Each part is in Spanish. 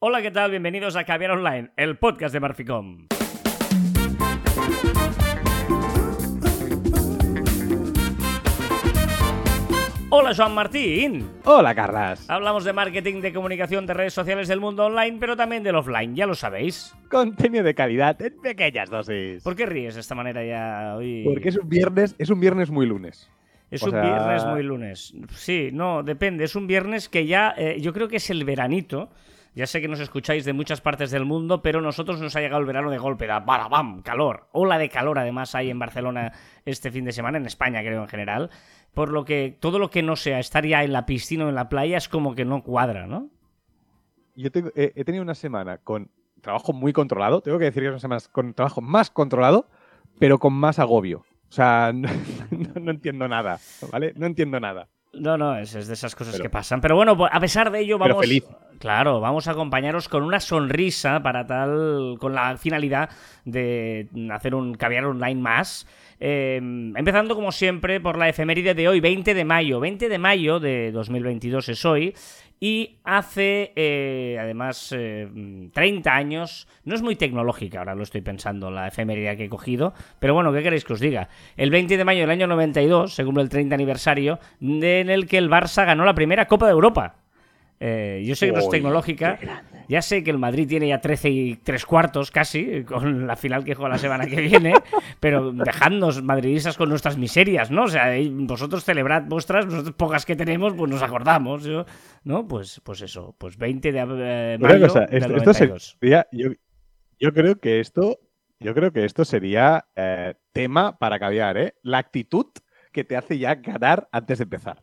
Hola, ¿qué tal? Bienvenidos a Caviar Online, el podcast de Marficom. Hola, Joan Martín. Hola, Carlas. Hablamos de marketing, de comunicación, de redes sociales del mundo online, pero también del offline, ya lo sabéis. Contenido de calidad en pequeñas dosis. ¿Por qué ríes de esta manera ya hoy? Porque es un viernes, es un viernes muy lunes. Es O un sea- viernes muy lunes. Sí, no, depende. Es un viernes que ya, eh, yo creo que es el veranito. Ya sé que nos escucháis de muchas partes del mundo, pero nosotros nos ha llegado el verano de golpe. Da bala, bam, calor. Ola de calor además hay en Barcelona este fin de semana, en España creo en general. Por lo que todo lo que no sea estar ya en la piscina o en la playa es como que no cuadra, ¿no? Yo tengo- he, tenido una semana con trabajo muy controlado. Tengo que decir que es una semana con trabajo más controlado, pero con más agobio. O sea, no entiendo nada, ¿vale? No entiendo nada. No, no, es, es de esas cosas Pero- que pasan. Pero bueno, a pesar de ello, vamos. feliz. Claro, vamos a acompañaros con una sonrisa para tal. con la finalidad de hacer un caviar online más. Eh, empezando, como siempre, por la efeméride de hoy, 20 de mayo. 20 de mayo de 2022 es hoy. Y hace, eh, además, eh, 30 años, no es muy tecnológica, ahora lo estoy pensando, la efeméride que he cogido, pero bueno, ¿qué queréis que os diga? El 20 de mayo del año 92 se cumple el 30 aniversario en el que el Barça ganó la primera Copa de Europa. Eh, yo sé que no es tecnológica, ya sé que el Madrid tiene ya 13 y 3 cuartos casi, con la final que juega la semana que viene, pero dejadnos madridistas con nuestras miserias, ¿no? O sea, eh, vosotros celebrad vuestras, nosotros pocas que tenemos, pues nos acordamos, ¿no? Pues, pues eso, pues 20 de eh, mayo cosa, del esto, esto 92. sería. Yo, yo creo que esto. Yo creo que esto sería eh, tema para caviar, ¿eh? La actitud que te hace ya ganar antes de empezar.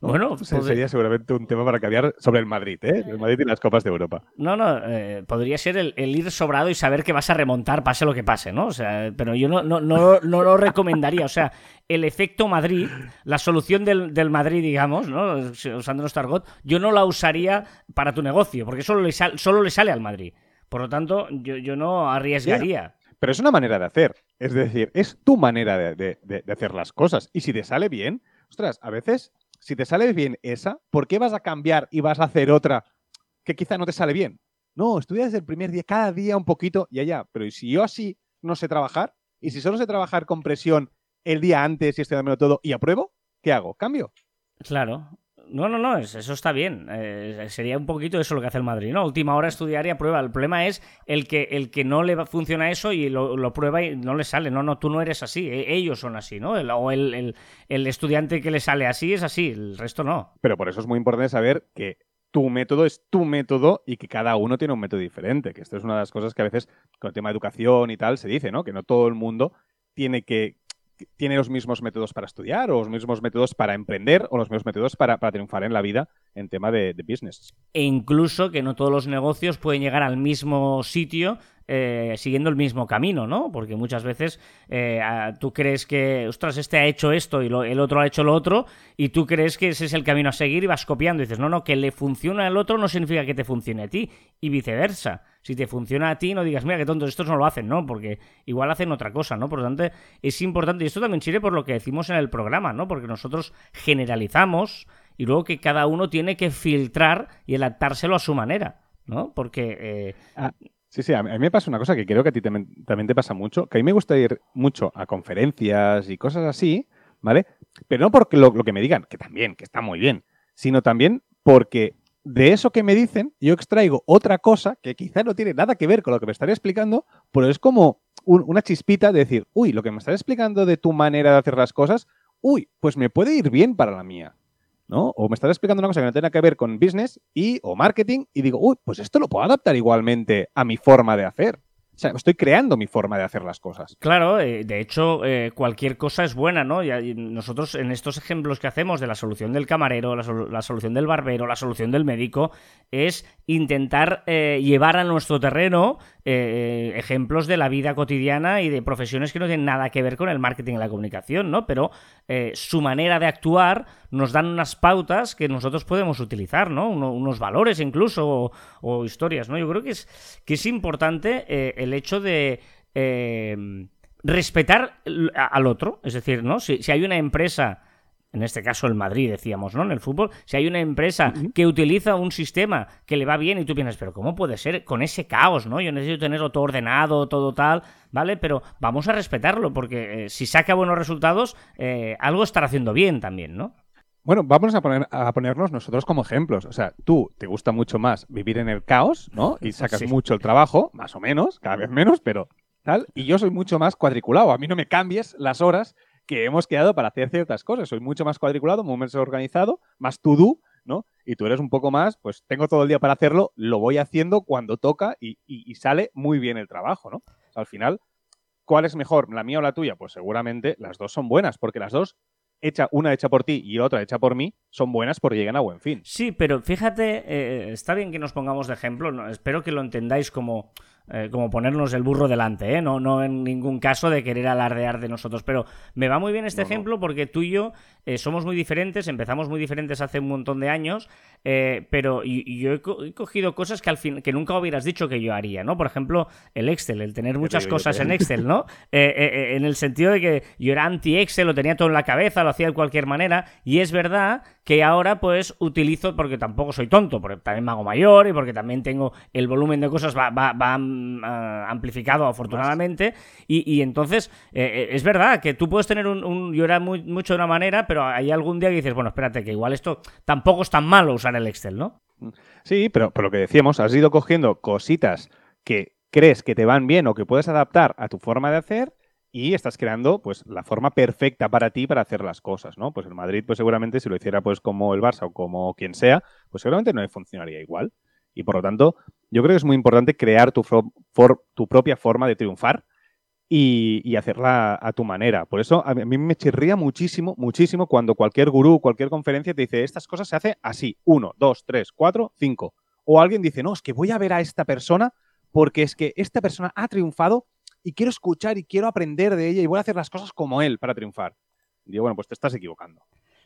¿No? Bueno, pues- sería seguramente un tema para caviar sobre el Madrid, ¿eh? El Madrid y las Copas de Europa. No, no, eh, podría ser el, el ir sobrado y saber que vas a remontar, pase lo que pase, ¿no? O sea, pero yo no, no, no, no lo recomendaría. O sea, el efecto Madrid, la solución del, del Madrid, digamos, ¿no? Usando nuestro argot, yo no la usaría para tu negocio, porque solo le, sal- solo le sale al Madrid. Por lo tanto, yo, yo no arriesgaría. Pero es una manera de hacer. Es decir, es tu manera de, de- de- de hacer las cosas. Y si te sale bien, ostras, a veces, si te sale bien esa, ¿por qué vas a cambiar y vas a hacer otra que quizá no te sale bien? No, estudia desde el primer día, cada día un poquito y allá. Pero ¿y si yo así no sé trabajar? ¿Y si solo sé trabajar con presión el día antes y estoy dándolo todo y apruebo? ¿Qué hago? ¿Cambio? Claro. No, no, no, es- eso está bien. Eh, sería un poquito eso lo que hace el Madrid, ¿no? Última hora estudiar y aprueba. El problema es el que, el que no le funciona eso y lo, lo prueba y no le sale. No, no, tú no eres así. E- Ellos son así, ¿no? El- o el, el- el estudiante que le sale así es así, el resto no. Pero por eso es muy importante saber que tu método es tu método y que cada uno tiene un método diferente. Que esto es una de las cosas que a veces con el tema de educación y tal se dice, ¿no? Que no todo el mundo tiene que tiene los mismos métodos para estudiar o los mismos métodos para emprender o los mismos métodos para, para triunfar en la vida en tema de, de business. E incluso que no todos los negocios pueden llegar al mismo sitio eh, siguiendo el mismo camino, ¿no? Porque muchas veces eh, tú crees que, ostras, este ha hecho esto y lo- el otro ha hecho lo otro, y tú crees que ese es el camino a seguir y vas copiando. Y dices, no, no, que le funciona al otro no significa que te funcione a ti, y viceversa. Si te funciona a ti, no digas, mira, qué tontos, estos no lo hacen, ¿no? Porque igual hacen otra cosa, ¿no? Por lo tanto, es importante, y esto también sirve por lo que decimos en el programa, ¿no? Porque nosotros generalizamos y luego que cada uno tiene que filtrar y adaptárselo a su manera, ¿no? Porque eh, Sí, sí, a mí, me pasa una cosa que creo que a ti también, te pasa mucho, que a mí me gusta ir mucho a conferencias y cosas así, ¿vale? Pero no porque lo, que me digan, que también, que está muy bien, sino también porque de eso que me dicen yo extraigo otra cosa que quizá no tiene nada que ver con lo que me estaría explicando, pero es como un- una chispita de decir, uy, lo que me estás explicando de tu manera de hacer las cosas, uy, pues me puede ir bien para la mía. ¿No? O me estás explicando una cosa que no tiene que ver con business y o marketing y digo, uy, pues esto lo puedo adaptar igualmente a mi forma de hacer. Estoy creando mi forma de hacer las cosas. Claro, eh, de hecho, eh, cualquier cosa es buena, ¿no? Nosotros, en estos ejemplos que hacemos de la solución del camarero, la, sol- la solución del barbero, la solución del médico, es intentar eh, llevar a nuestro terreno ejemplos de la vida cotidiana y de profesiones que no tienen nada que ver con el marketing y la comunicación, ¿no? Pero su manera de actuar nos dan unas pautas que nosotros podemos utilizar, ¿no? Uno- unos valores incluso o, historias, ¿no? Yo creo que es, que es importante el hecho de eh, respetar al otro, es decir, ¿no? Si, si hay una empresa en este caso el Madrid, decíamos, ¿no? En el fútbol, si hay una empresa que utiliza un sistema que le va bien y tú piensas, pero ¿cómo puede ser con ese caos, ¿no? Yo necesito tenerlo todo ordenado, todo tal, ¿vale? Pero vamos a respetarlo, porque eh, si saca buenos resultados, eh, algo estará haciendo bien también, ¿no? Bueno, vamos a, poner, a ponernos nosotros como ejemplos. O sea, tú te gusta mucho más vivir en el caos, ¿no? Y sacas mucho el trabajo, más o menos, cada vez menos, pero tal. Y yo soy mucho más cuadriculado. A mí no me cambies las horas que hemos quedado para hacer ciertas cosas. Soy mucho más cuadriculado, muy más organizado, más to-do, ¿no? Y tú eres un poco más, pues tengo todo el día para hacerlo, lo voy haciendo cuando toca y, sale muy bien el trabajo, ¿no? al final, ¿cuál es mejor, la mía o la tuya? Pues seguramente las dos son buenas, porque las dos hecha, una hecha por ti y otra hecha por mí, son buenas porque llegan a buen fin. Sí, pero fíjate, eh, está bien que nos pongamos de ejemplo, espero que lo entendáis como eh, como ponernos el burro delante, ¿eh? no, no en ningún caso de querer alardear de nosotros. Pero me va muy bien este ejemplo porque tú y yo eh, somos muy diferentes, empezamos muy diferentes hace un montón de años, pero y, yo he, cogido cosas que al fin que nunca hubieras dicho que yo haría, ¿no? Por ejemplo, el Excel, el tener muchas cosas en Excel, ¿no? en el sentido de que yo era anti-Excel, lo tenía todo en la cabeza, lo hacía de cualquier manera, y es verdad que ahora pues utilizo, porque tampoco soy tonto, porque también me hago mayor y porque también tengo el volumen de cosas va, va, va mm, ah, amplificado afortunadamente. Y, entonces eh, eh, es verdad que tú puedes tener un, yo era muy, mucho de una manera, pero hay algún día que dices, bueno, espérate, que igual esto tampoco es tan malo usar el Excel, ¿no? Sí, pero por lo que decíamos, has ido cogiendo cositas que crees que te van bien o que puedes adaptar a tu forma de hacer y estás creando pues la forma perfecta para ti para hacer las cosas, ¿no? Pues el Madrid pues seguramente si lo hiciera pues como el Barça o como quien sea, pues seguramente no funcionaría igual. Y por lo tanto, yo creo que es muy importante crear tu, tu propia forma de triunfar y, hacerla a tu manera. Por eso a mí me chirría muchísimo, muchísimo cuando cualquier gurú, cualquier conferencia te dice, estas cosas se hacen así, uno, dos, tres, cuatro, cinco. O alguien dice, no, es que voy a ver a esta persona porque es que esta persona ha triunfado y quiero escuchar y quiero aprender de ella y voy a hacer las cosas como él para triunfar. digo, bueno, pues te estás equivocando.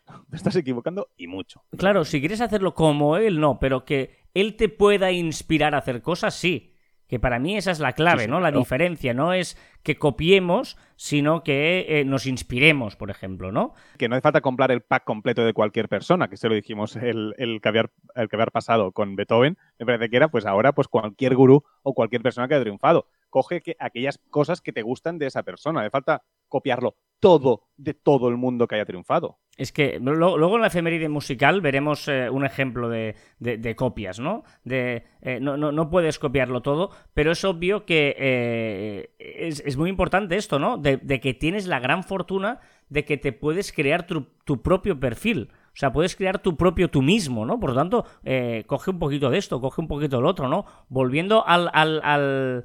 Te estás equivocando y mucho. Claro, si quieres hacerlo como él, no, pero que él te pueda inspirar a hacer cosas, sí. Que para mí esa es la clave, ¿no? La diferencia no es que copiemos, sino que eh, nos inspiremos, por ejemplo, ¿no? Que no hace falta comprar el pack completo de cualquier persona, que se lo dijimos el, el, que, el que pasado con Beethoven, me parece que era, pues ahora, pues cualquier gurú o cualquier persona que ha triunfado coge que, aquellas cosas que te gustan de esa persona. De falta copiarlo todo de todo el mundo que haya triunfado. Es que luego en la efeméride musical veremos eh, un ejemplo de, copias, ¿no? De, eh, no, no, puedes copiarlo todo, pero es obvio que eh, es, muy importante esto, ¿no? De, que tienes la gran fortuna de que te puedes crear tu, propio perfil. O sea, puedes crear tu propio tú mismo, ¿no? Por lo tanto, coge un poquito de esto, coge un poquito del otro, ¿no? Volviendo al, al al,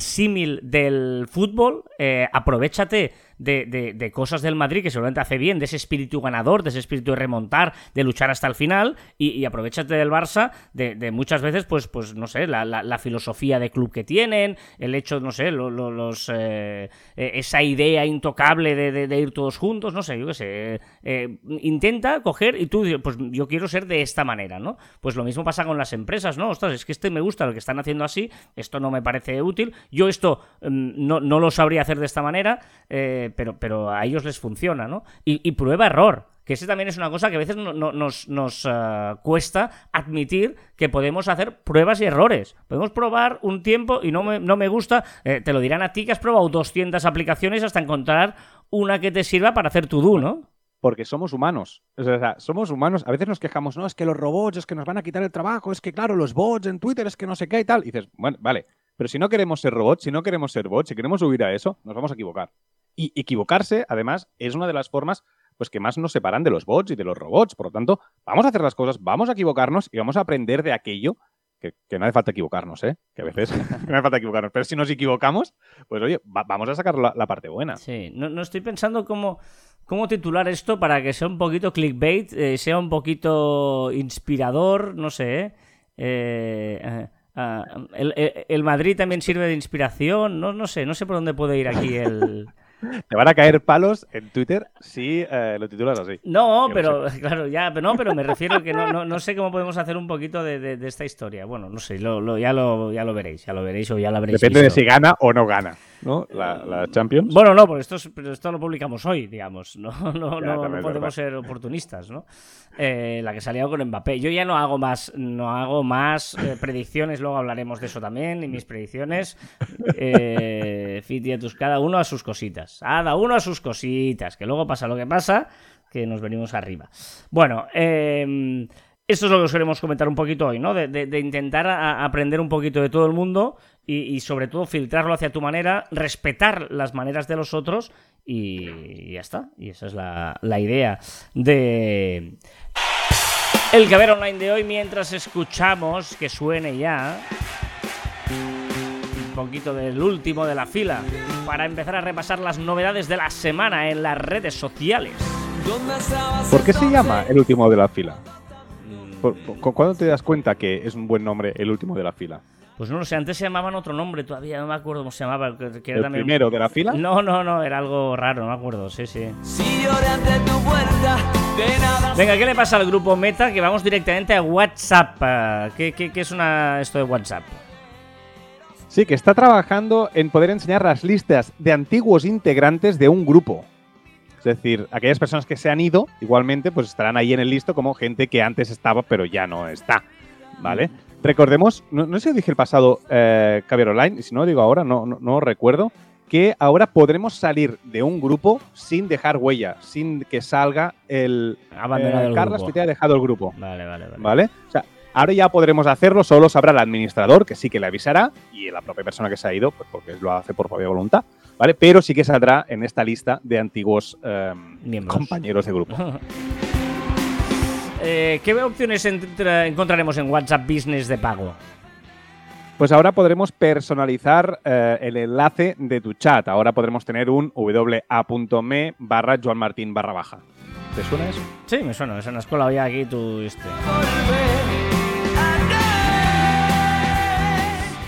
símil del fútbol, eh, aprovechate de, cosas del Madrid que seguramente hace bien, de ese espíritu ganador, de ese espíritu de remontar, de luchar hasta el final, y, aprovechate del Barça de, muchas veces, pues, pues no sé, la, filosofía de club que tienen, el hecho, no sé, los, eh, eh, esa idea intocable de, ir todos juntos, no sé, yo qué sé. Eh, intenta coger y tú, pues yo quiero ser de esta manera, ¿no? Pues lo mismo pasa con las empresas, ¿no? Ostras, es que este me gusta lo que están haciendo así, esto no me parece útil, yo esto mm, no, no lo sabría hacer de esta manera, pero, pero a ellos les funciona, ¿no? Y, prueba error. Que ese también es una cosa que a veces nos, eh, cuesta admitir que podemos hacer pruebas y errores. Podemos probar un tiempo y no me, no me gusta. Eh, te lo dirán a ti que has probado 200 aplicaciones hasta encontrar una que te sirva para hacer tu do, ¿no? porque somos humanos. O sea, somos humanos. A veces nos quejamos, no, es que los robots, es que nos van a quitar el trabajo, es que, claro, los bots en Twitter, es que no sé qué y tal. Y dices, bueno, vale, pero si no queremos ser robots, si no queremos ser bots, si queremos huir a eso, nos vamos a equivocar. Y equivocarse, además, es una de las formas pues que más nos separan de los bots y de los robots. Por lo tanto, vamos a hacer las cosas, vamos a equivocarnos y vamos a aprender de aquello que, no hace falta equivocarnos, ¿eh? Que a veces no hace falta equivocarnos. Pero si nos equivocamos, pues oye, vamos a sacar la, parte buena. Sí, no, estoy pensando cómo, cómo titular esto para que sea un poquito clickbait, eh, sea un poquito inspirador, no sé, ¿eh? eh ah, el, Madrid también sirve de inspiración, no, no sé, no sé por dónde puede ir aquí el... Te van a caer palos en Twitter si eh, lo titulas así. No, pero claro, ya, pero no, pero me refiero a que no, no, sé cómo podemos hacer un poquito de, esta historia. Bueno, no sé, lo, ya, lo, ya lo veréis, ya lo veréis o ya lo habréis Depende de si gana o no gana. ¿No? La, Champions. Bueno, no, porque esto, esto lo publicamos hoy, digamos. No, no, no, podemos ser oportunistas, ¿no? Eh, la que salía con Mbappé. Yo ya no hago más, no hago más eh, predicciones, luego hablaremos de eso también, y mis predicciones. Eh, tus, cada uno a sus cositas. Cada uno a sus cositas, que luego pasa lo que pasa, que nos venimos arriba. Bueno, eh esto es lo que os queremos comentar un poquito hoy, ¿no? De, intentar aprender un poquito de todo el mundo y, sobre todo filtrarlo hacia tu manera, respetar las maneras de los otros y, ya está. Y esa es la, idea de el Caber Online de hoy mientras escuchamos que suene ya un poquito del último de la fila para empezar a repasar las novedades de la semana en las redes sociales. ¿Por qué se llama el último de la fila? ¿Cuándo te das cuenta que es un buen nombre el último de la fila? Pues no lo sé, antes se llamaban otro nombre, todavía no me acuerdo cómo se llamaba. ¿El primero de la fila? No, no, no, era algo raro, no me acuerdo, sí, sí. Venga, ¿qué le pasa al grupo Meta? Que vamos directamente a WhatsApp. ¿Qué, qué, qué es una, esto de WhatsApp? Sí, que está trabajando en poder enseñar las listas de antiguos integrantes de un grupo. Es decir, aquellas personas que se han ido, igualmente, pues estarán ahí en el listo como gente que antes estaba, pero ya no está. ¿Vale? Recordemos, no, sé si dije el pasado eh, Online, y si no digo ahora, no, no, recuerdo, que ahora podremos salir de un grupo sin dejar huella, sin que salga el. Abandonado eh, Carlos que te ha dejado el grupo. Vale, vale, vale. ¿Vale? O sea, ahora ya podremos hacerlo, solo sabrá el administrador, que sí que le avisará, y la propia persona que se ha ido, pues porque lo hace por propia voluntad. ¿Vale? Pero sí que saldrá en esta lista de antiguos em, compañeros de grupo. Eh, ¿Qué opciones encontraremos en WhatsApp Business de pago? Pues ahora podremos personalizar eh, el enlace de tu chat. Ahora podremos tener un wa.me barra Joan Martín barra baja. ¿Te suena eso? Sí, me suena. Es en la escuela hoy aquí tu este.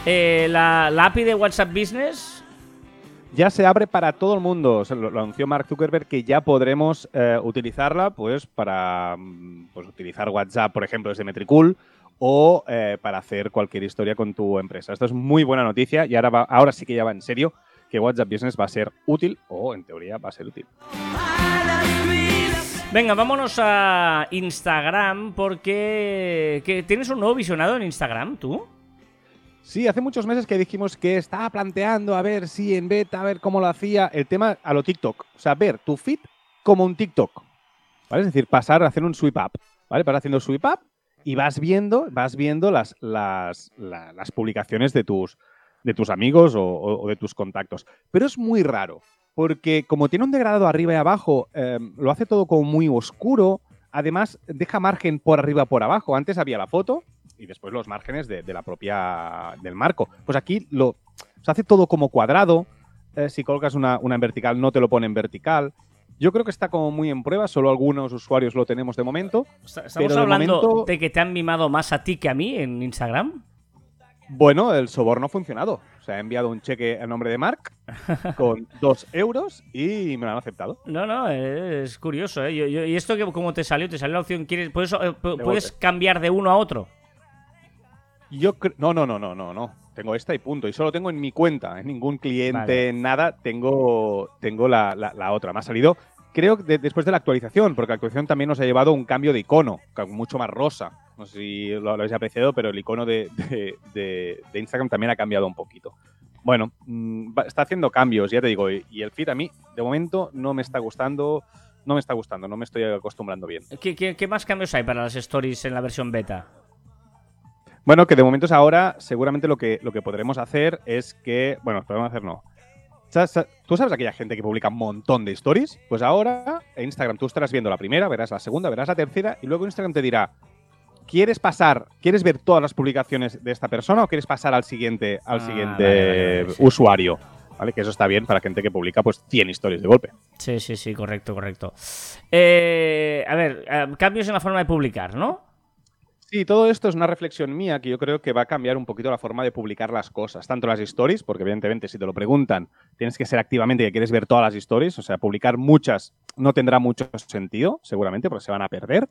Eh, la, la API de WhatsApp Business ya se abre para todo el mundo. lo, anunció Mark Zuckerberg que ya podremos eh, utilizarla pues para mm, pues, utilizar WhatsApp, por ejemplo, desde Metricool o eh, para hacer cualquier historia con tu empresa. Esto es muy buena noticia y ahora, ahora sí que ya va en serio que WhatsApp Business va a ser útil o en teoría va a ser útil. Venga, vámonos a Instagram porque tienes un nuevo visionado en Instagram, tú. Sí, hace muchos meses que dijimos que estaba planteando a ver si en beta, a ver cómo lo hacía, el tema a lo TikTok. O sea, ver tu feed como un TikTok. ¿Vale? Es decir, pasar a hacer un sweep up. ¿Vale? Vas haciendo sweep up y vas viendo, vas viendo las, las, las, publicaciones de tus, de tus amigos o, de tus contactos. Pero es muy raro, porque como tiene un degradado arriba y abajo, em, lo hace todo como muy oscuro. Además, deja margen por arriba por abajo. Antes había la foto y después los márgenes de, la propia del marco. Pues aquí lo se hace todo como cuadrado. Eh, si colocas una, en vertical, no te lo pone en vertical. Yo creo que está como muy en prueba, solo algunos usuarios lo tenemos de momento. ¿Estamos hablando de que te han mimado más a ti que a mí en Instagram? Bueno, el soborno ha funcionado. Se ha enviado un cheque a nombre de Mark con dos euros y me lo han aceptado. No, no, es curioso. ¿eh? ¿Y esto que, cómo te salió? ¿Te salió la opción? ¿quieres, ¿Puedes, eh, ¿puedes cambiar de uno a otro? Yo no, no, no, no, no, no. Tengo esta y punto. Y solo tengo en mi cuenta, en ningún cliente, nada. Tengo, tengo la, la, otra. Me ha salido, creo, después de la actualización, porque la actualización también nos ha llevado un cambio de icono, mucho más rosa. No sé si lo, habéis apreciado, pero el icono de, de, Instagram también ha cambiado un poquito. Bueno, mm, está haciendo cambios, ya te digo, y, el feed a mí, de momento, no me está gustando. No me está gustando, no me estoy acostumbrando bien. ¿Qué, qué, qué más cambios hay para las stories en la versión beta? Bueno, que de momentos ahora seguramente lo que, lo que podremos hacer es que, bueno, podemos hacer no. ¿Tú sabes aquella gente que publica un montón de stories? Pues ahora en Instagram tú estarás viendo la primera, verás la segunda, verás la tercera y luego Instagram te dirá, ¿quieres pasar, quieres ver todas las publicaciones de esta persona o quieres pasar al siguiente, al ah, siguiente usuario? ¿Vale? Que eso está bien para gente que publica pues 100 stories de golpe. Sí, sí, sí, correcto, correcto. Eh, a ver, eh, cambios en la forma de publicar, ¿no? Sí, todo esto es una reflexión mía que yo creo que va a cambiar un poquito la forma de publicar las cosas, tanto las stories, porque evidentemente si te lo preguntan, tienes que ser activamente que quieres ver todas las stories, o sea, publicar muchas no tendrá mucho sentido, seguramente, porque se van a perder.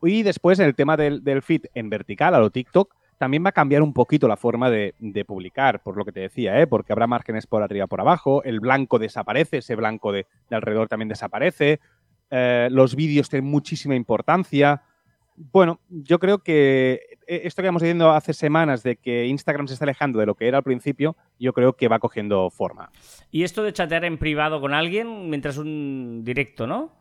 Y después el tema del, feed en vertical, a lo TikTok, también va a cambiar un poquito la forma de, publicar, por lo que te decía, ¿eh? porque habrá márgenes por arriba por abajo, el blanco desaparece, ese blanco de, alrededor también desaparece, eh, los vídeos tienen muchísima importancia. Bueno, yo creo que eh, esto que hemos diciendo hace semanas de que Instagram se está alejando de lo que era al principio, yo creo que va cogiendo forma. Y esto de chatear en privado con alguien mientras un directo, ¿no?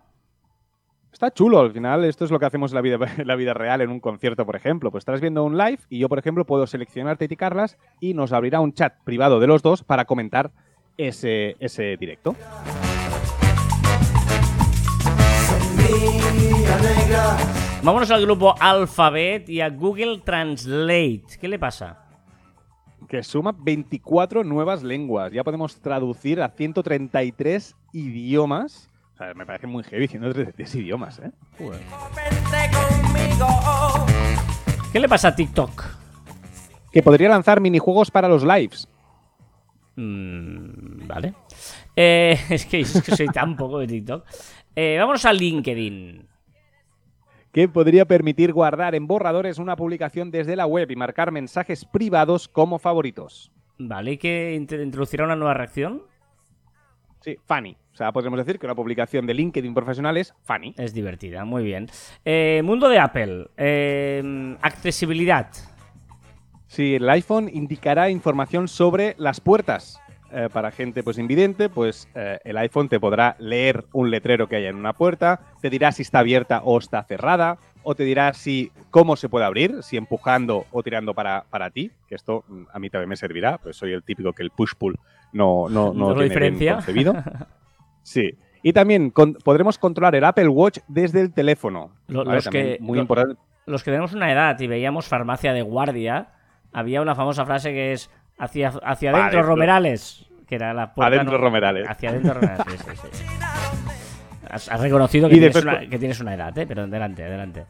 Está chulo, al final esto es lo que hacemos en la vida, la vida real en un concierto, por ejemplo. Pues estás viendo un live y yo, por ejemplo, puedo seleccionarte y Carlas y nos abrirá un chat privado de los dos para comentar ese, ese directo. Vámonos al grupo Alphabet y a Google Translate. ¿Qué le pasa? Que suma 24 nuevas lenguas. Ya podemos traducir a 133 idiomas me parece muy heavy siendo tres, idiomas, ¿eh? ¿Qué le pasa a TikTok? Que podría lanzar minijuegos para los lives. Mm, vale. Eh, es, que, soy tan poco de TikTok. Eh, vámonos a LinkedIn. Que podría permitir guardar en borradores una publicación desde la web y marcar mensajes privados como favoritos. Vale, ¿y que introducirá una nueva reacción? Sí, funny. O sea, podríamos decir que una publicación de LinkedIn profesional es funny. Es divertida, muy bien. Eh, mundo de Apple. Eh, accesibilidad. Sí, el iPhone indicará información sobre las puertas. Eh, para gente pues invidente, pues el iPhone te podrá leer un letrero que haya en una puerta, te dirá si está abierta o está cerrada, o te dirá si cómo se puede abrir, si empujando o tirando para, para ti, que esto mm, a mí también me servirá, pues soy el típico que el push-pull no, no, no, tiene diferencia? concebido. Sí. Y también podremos controlar el Apple Watch desde el teléfono. los, que, muy importante. los que tenemos una edad y veíamos farmacia de guardia, había una famosa frase que es hacia, hacia adentro, Romerales. Que era la puerta, adentro Romerales. Hacia adentro Romerales, sí, sí, sí. Has, reconocido que, tienes una, que, tienes una, edad, ¿eh? pero adelante, adelante.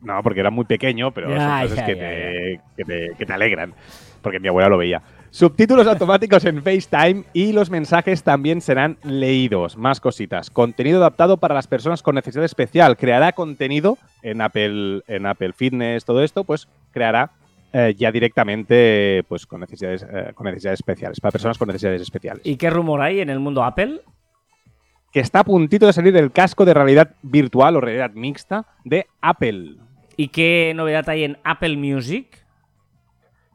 No, porque era muy pequeño, pero son cosas que, te, que, te, que te alegran. Porque mi abuela lo veía. Subtítulos automáticos en FaceTime y los mensajes también serán leídos. Más cositas. Contenido adaptado para las personas con necesidad especial. Creará contenido en Apple, en Apple Fitness, todo esto, pues creará eh, ya directamente pues con necesidades, eh, con necesidades especiales, para personas con necesidades especiales. ¿Y qué rumor hay en el mundo Apple? Que está a puntito de salir el casco de realidad virtual o realidad mixta de Apple. ¿Y qué novedad hay en Apple Music?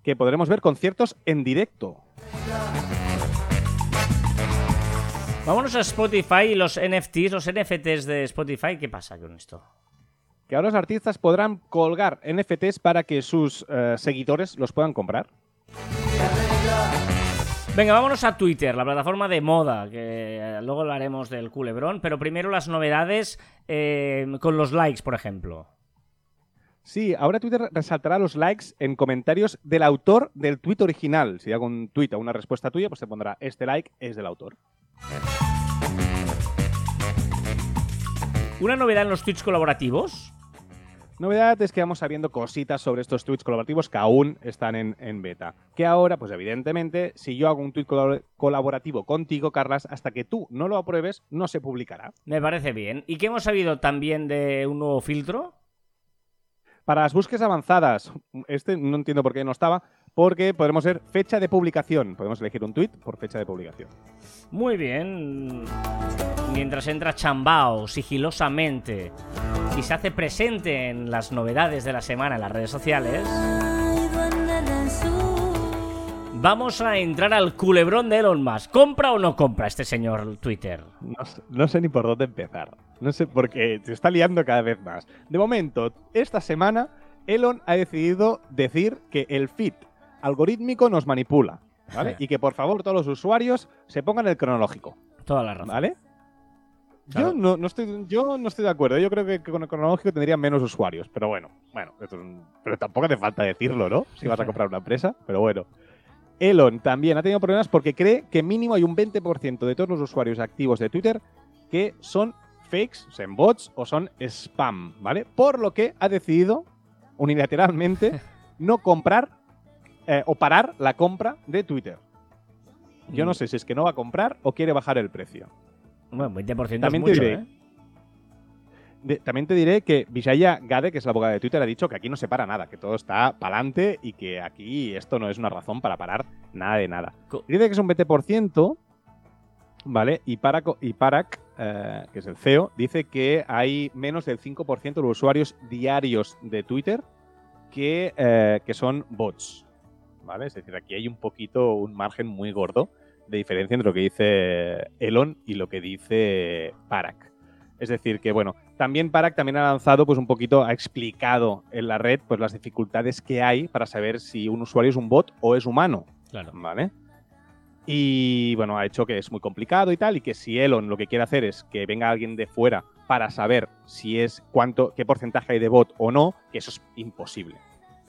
que podremos ver conciertos en directo. Vámonos a Spotify y los NFTs, los NFTs de Spotify. ¿Qué pasa con esto? Que ahora los artistas podrán colgar NFTs para que sus eh, seguidores los puedan comprar. Venga, vámonos a Twitter, la plataforma de moda, que eh, luego hablaremos del culebrón, pero primero las novedades eh, con los likes, por ejemplo. Sí, ahora Twitter resaltará los likes en comentarios del autor del tweet original. Si hago un tweet a una respuesta tuya, pues te pondrá este like es del autor. ¿Una novedad en los tweets colaborativos? Novedad es que vamos sabiendo cositas sobre estos tweets colaborativos que aún están en, beta. Que ahora, pues evidentemente, si yo hago un tweet colaborativo contigo, Carlas, hasta que tú no lo apruebes, no se publicará. Me parece bien. ¿Y qué hemos sabido también de un nuevo filtro? Para las búsquedas avanzadas, este no entiendo por qué no estaba, porque podremos ver fecha de publicación. Podemos elegir un tweet por fecha de publicación. Muy bien. Mientras entra Chambao sigilosamente y se hace presente en las novedades de la semana en las redes sociales. Vamos a entrar al culebrón de Elon Musk. ¿Compra o no compra este señor Twitter? No, sé ni por dónde empezar. No sé por qué. Se está liando cada vez más. De momento, esta semana, Elon ha decidido decir que el feed algorítmico nos manipula. ¿Vale? y que por favor todos los usuarios se pongan el cronológico. Toda la razón. ¿Vale? Yo, no, estoy, yo no estoy de acuerdo. Yo creo que con el cronológico tendría menos usuarios. Pero bueno, bueno, pero tampoco hace falta decirlo, ¿no? Si vas a comprar una empresa. Pero bueno. Elon también ha tenido problemas porque cree que mínimo hay un 20% de todos los usuarios activos de Twitter que son fakes, son bots o son spam, ¿vale? Por lo que ha decidido unilateralmente no comprar eh, o parar la compra de Twitter. Yo no mm. sé si es que no va a comprar o quiere bajar el precio. Bueno, 20% también es mucho, ¿eh? de- también te diré que Vijaya Gade, que es la abogada de Twitter, ha dicho que aquí no se para nada, que todo está pa'lante y que aquí esto no es una razón para parar nada de nada. Co- Dice que es un 20%, ¿vale? Y Parag, eh, que es el CEO, dice que hay menos del 5% de los usuarios diarios de Twitter que, eh, que son bots, ¿vale? Es decir, aquí hay un poquito, un margen muy gordo de diferencia entre lo que dice Elon y lo que dice Parag. Es decir, que bueno, también Parag también ha lanzado, pues un poquito, ha explicado en la red, pues las dificultades que hay para saber si un usuario es un bot o es humano, Claro. ¿vale? Y bueno, ha hecho que es muy complicado y tal, y que si Elon lo que quiere hacer es que venga alguien de fuera para saber si es cuánto, qué porcentaje hay de bot o no, que eso es imposible.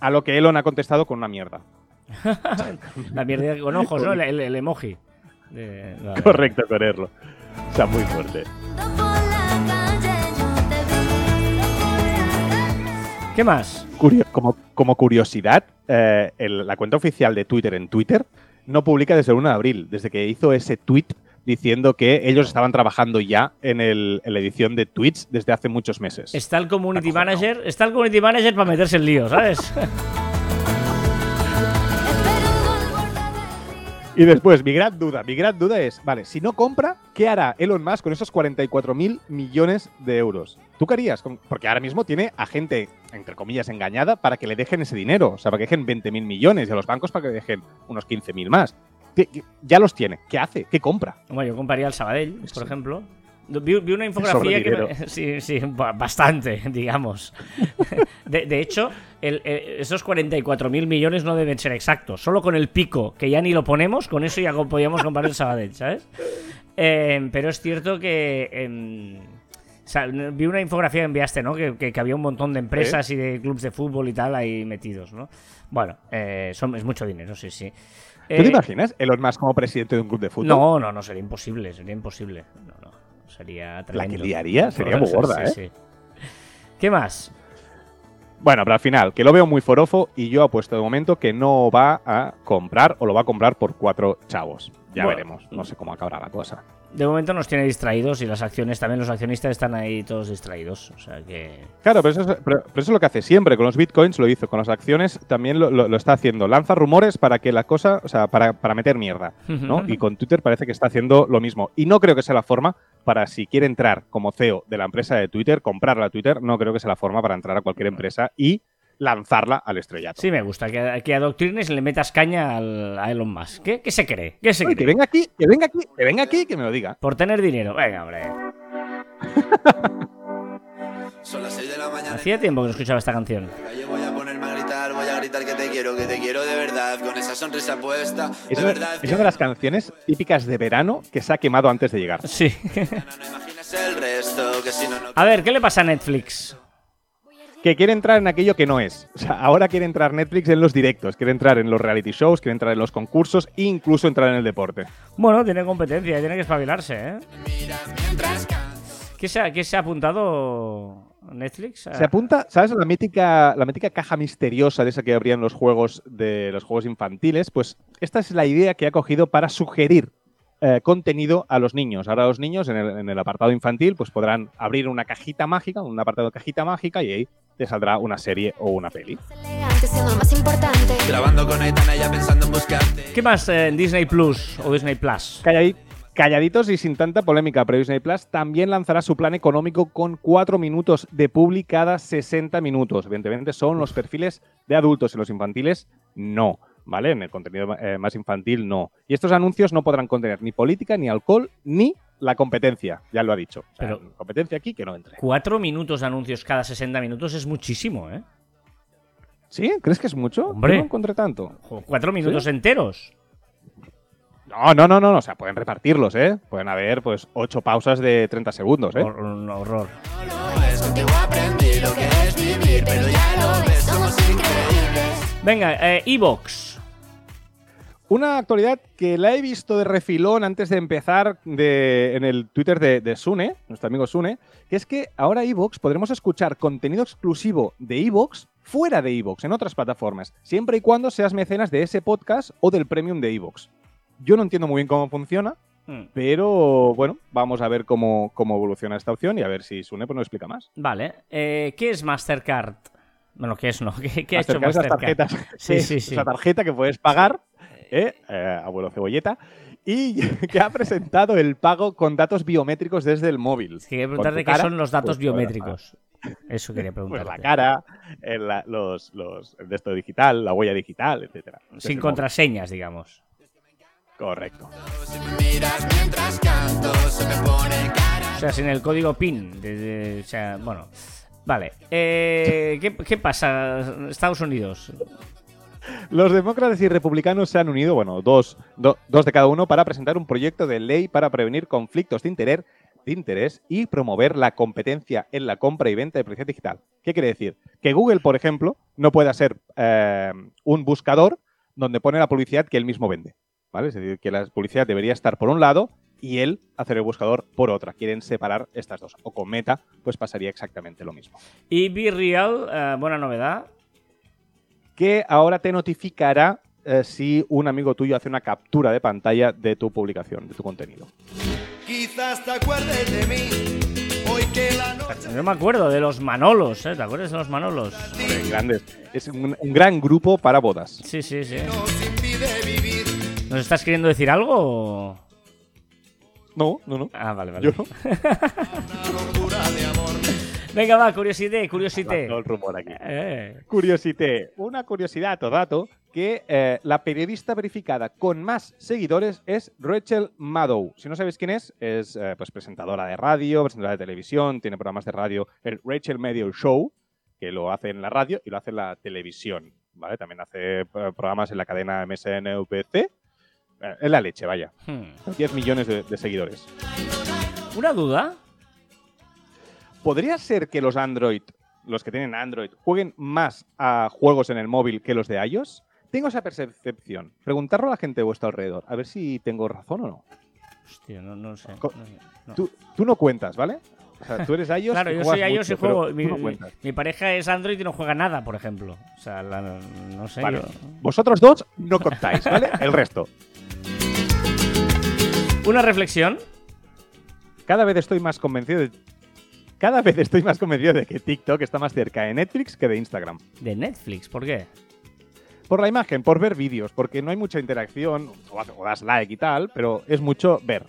A lo que Elon ha contestado con una mierda. La mierda con ojos, ¿no? El, el- el emoji. Vale. Correcto, correrlo. O sea, muy fuerte. ¿Qué más? Curio- como, como curiosidad, eh, el- la cuenta oficial de Twitter en Twitter no publica desde el 1 de abril, desde que hizo ese tweet diciendo que ellos estaban trabajando ya en, el- en la edición de tweets desde hace muchos meses. Está el community manager, está el community manager para meterse en lío, ¿sabes? Y después, mi gran duda, mi gran duda es, vale, si no compra, ¿qué hará Elon Musk con esos 44 mil millones de euros? ¿Tú qué harías? Porque ahora mismo tiene a gente, entre comillas, engañada para que le dejen ese dinero. O sea, para que dejen 20 mil millones y a los bancos para que dejen unos 15 mil más. ¿Qué- qué- Ya los tiene. ¿Qué hace? ¿Qué compra? Bueno, yo compraría el Sabadell, por Sí. ejemplo. Vi, vi una infografía que... me- sí, sí, ba- bastante, digamos. De, de hecho, el- el- esos 44.000 millones no deben ser exactos. Solo con el pico, que ya ni lo ponemos, con eso ya podíamos comprar el Sabadell, ¿sabes? Eh, pero es cierto que... em, o sea, vi una infografía que enviaste, ¿no? Que, que- que había un montón de empresas y de clubes de fútbol y tal ahí metidos, ¿no? Bueno, eh, son, es mucho dinero, sí, sí. ¿Tú Eh, te imaginas Elon Musk como presidente de un club de fútbol? no, no, no, sería imposible, sería imposible. No, no, sería La que liaría sería muy gorda, ¿eh? Sí. ¿Qué más? Bueno, pero al final, que lo veo muy forofo y yo apuesto de momento que no va a comprar o lo va a comprar por cuatro chavos. Ya Bueno. veremos. No sé cómo acabará la cosa. De momento nos tiene distraídos y las acciones también, los accionistas están ahí todos distraídos. O sea que. Claro, pero eso, es, pero- pero eso es lo que hace siempre. Con los bitcoins lo hizo, con las acciones también lo, lo- lo está haciendo. Lanza rumores para que la cosa, o sea, para, para meter mierda, ¿no? y con Twitter parece que está haciendo lo mismo. Y no creo que sea la forma para, si quiere entrar como CEO de la empresa de Twitter, comprarla a Twitter, no creo que sea la forma para entrar a cualquier empresa y lanzarla al estrellato. Sí, me gusta que, que adoctrines y le metas caña al, a Elon Musk. ¿Qué, qué se cree? ¿Qué se Oye, que cree? venga aquí, que venga aquí, que venga aquí, que me lo diga. Por tener dinero. Venga, hombre. Son las 6 de la mañana. Hacía tiempo que no escuchaba esta canción. Gritar, que te quiero, que te quiero de verdad, con esa sonrisa puesta. Es de una, verdad, es una de las canciones típicas de verano que se ha quemado antes de llegar. Sí. A ver, ¿qué le pasa a Netflix? que quiere entrar en aquello que no es. O sea, ahora quiere entrar Netflix en los directos, quiere entrar en los reality shows, quiere entrar en los concursos e incluso entrar en el deporte. Bueno, tiene competencia, tiene que espabilarse, ¿eh? ¿Qué se ha, qué se ha apuntado Netflix? Se apunta, ¿sabes? La mítica, la mítica caja misteriosa de esa que abrían los juegos de los juegos infantiles. Pues esta es la idea que ha cogido para sugerir eh, contenido a los niños. Ahora los niños en el, en el apartado infantil pues podrán abrir una cajita mágica, un apartado de cajita mágica y ahí te saldrá una serie o una peli. Elegante siendo lo más importante. Grabando con Aitana ya pensando en buscarte. ¿Qué más eh, en Disney Plus o Disney Plus? Calladi- Calladitos y sin tanta polémica, pero Disney Plus también lanzará su plan económico con 4 minutos de publi cada 60 minutos. Evidentemente son los perfiles de adultos y los infantiles no, ¿vale? En el contenido eh, más infantil no. Y estos anuncios no podrán contener ni política, ni alcohol, ni la competencia, ya lo ha dicho. O sea, Pero- competencia aquí que no entre. Cuatro minutos de anuncios cada 60 minutos es muchísimo, ¿eh? ¿Sí? ¿Crees que es mucho? Hombre. Yo no encontré tanto. Cuatro minutos enteros. No, no, no, no, no, o sea, pueden repartirlos, ¿eh? Pueden haber, pues, 8 pausas de 30 segundos, ¿eh? Hor- un horror. Es contigo aprendí lo que es vivir, pero ya lo ves, somos increíbles. Venga, eh, Evox. Una actualidad que la he visto de refilón antes de empezar de- en el Twitter de, de Sune, nuestro amigo Sune, que es que ahora Evox podremos escuchar contenido exclusivo de Evox fuera de Evox, en otras plataformas, siempre y cuando seas mecenas de ese podcast o del premium de Evox. Yo no entiendo muy bien cómo funciona, Hmm. Pero bueno, vamos a ver cómo, cómo evoluciona esta opción y a ver si Sune pues, nos explica más. Vale. Eh, ¿Qué es Mastercard? Bueno, ¿qué es no? ¿Qué, qué ha hecho Mastercard es tarjetas. Sí, sí, sí. Esa tarjeta que puedes pagar, ¿eh? Eh, abuelo cebolleta, y que ha presentado el pago con datos biométricos desde el móvil. Es que quería qué son los datos pues, biométricos. Eso quería pagar. Pues la cara, el, los, los, el de esto digital, la huella digital, etcétera. Sin contraseñas, digamos. Correcto. O sea, sin el código PIN. de- de- o sea, bueno. Vale. Eh, ¿qué, qué pasa? Estados Unidos. Los demócratas y republicanos se han unido, bueno, dos, do- dos de cada uno, para presentar un proyecto de ley para prevenir conflictos de interés, de interés y promover la competencia en la compra y venta de publicidad digital. ¿Qué quiere decir? Que Google, por ejemplo, no pueda ser eh, un buscador donde pone la publicidad que él mismo vende. ¿Vale? Es decir, que la publicidad debería estar por un lado y él hacer el buscador por otra. Quieren separar estas dos. O con Meta, pues pasaría exactamente lo mismo. Y Be Real, eh, buena novedad. que ahora te notificará eh, si un amigo tuyo hace una captura de pantalla de tu publicación, de tu contenido. Quizás te acuerdes de mí, hoy que la noche Yo me acuerdo de los Manolos, ¿eh? ¿Te acuerdas de los Manolos? Hombre, grandes. Es un, un gran grupo para bodas. Sí, sí, sí. ¿Nos estás queriendo decir algo? o- No, no, no. Ah, vale, vale. Yo no. Una locura de amor. Venga, va, curiosidad, curiosidad. Todo el rumor aquí. Eh. Curiosité. Una curiosidad o dato que eh, la periodista verificada con más seguidores es Rachel Maddow. Si no sabéis quién es, es eh, pues presentadora de radio, presentadora de televisión, tiene programas de radio, el Rachel Maddow Show, que lo hace en la radio y lo hace en la televisión. ¿vale? También hace eh, programas en la cadena MSNVC. Eh, en la leche, vaya. Hmm. 10 millones de, de seguidores. Una duda. ¿Podría ser que los Android, los que tienen Android, jueguen más a juegos en el móvil que los de iOS? Tengo esa percepción. Preguntarlo a la gente de vuestro alrededor, a ver si tengo razón o no. Hostia, no, no sé. Co- no sé, no. Tú, tú no cuentas, ¿vale? O sea, tú eres iOS. Claro, y yo soy iOS y mucho, juego. Mi, pareja es Android y no juega nada, por ejemplo. O sea, la- no sé. Vale. yo- Vosotros dos no contáis, ¿vale? El resto. Una reflexión. Cada vez estoy más convencido de. Cada vez estoy más convencido de que TikTok está más cerca de Netflix que de Instagram. De Netflix, ¿por qué? Por la imagen, por ver vídeos, porque no hay mucha interacción, o, das like y tal, pero es mucho ver.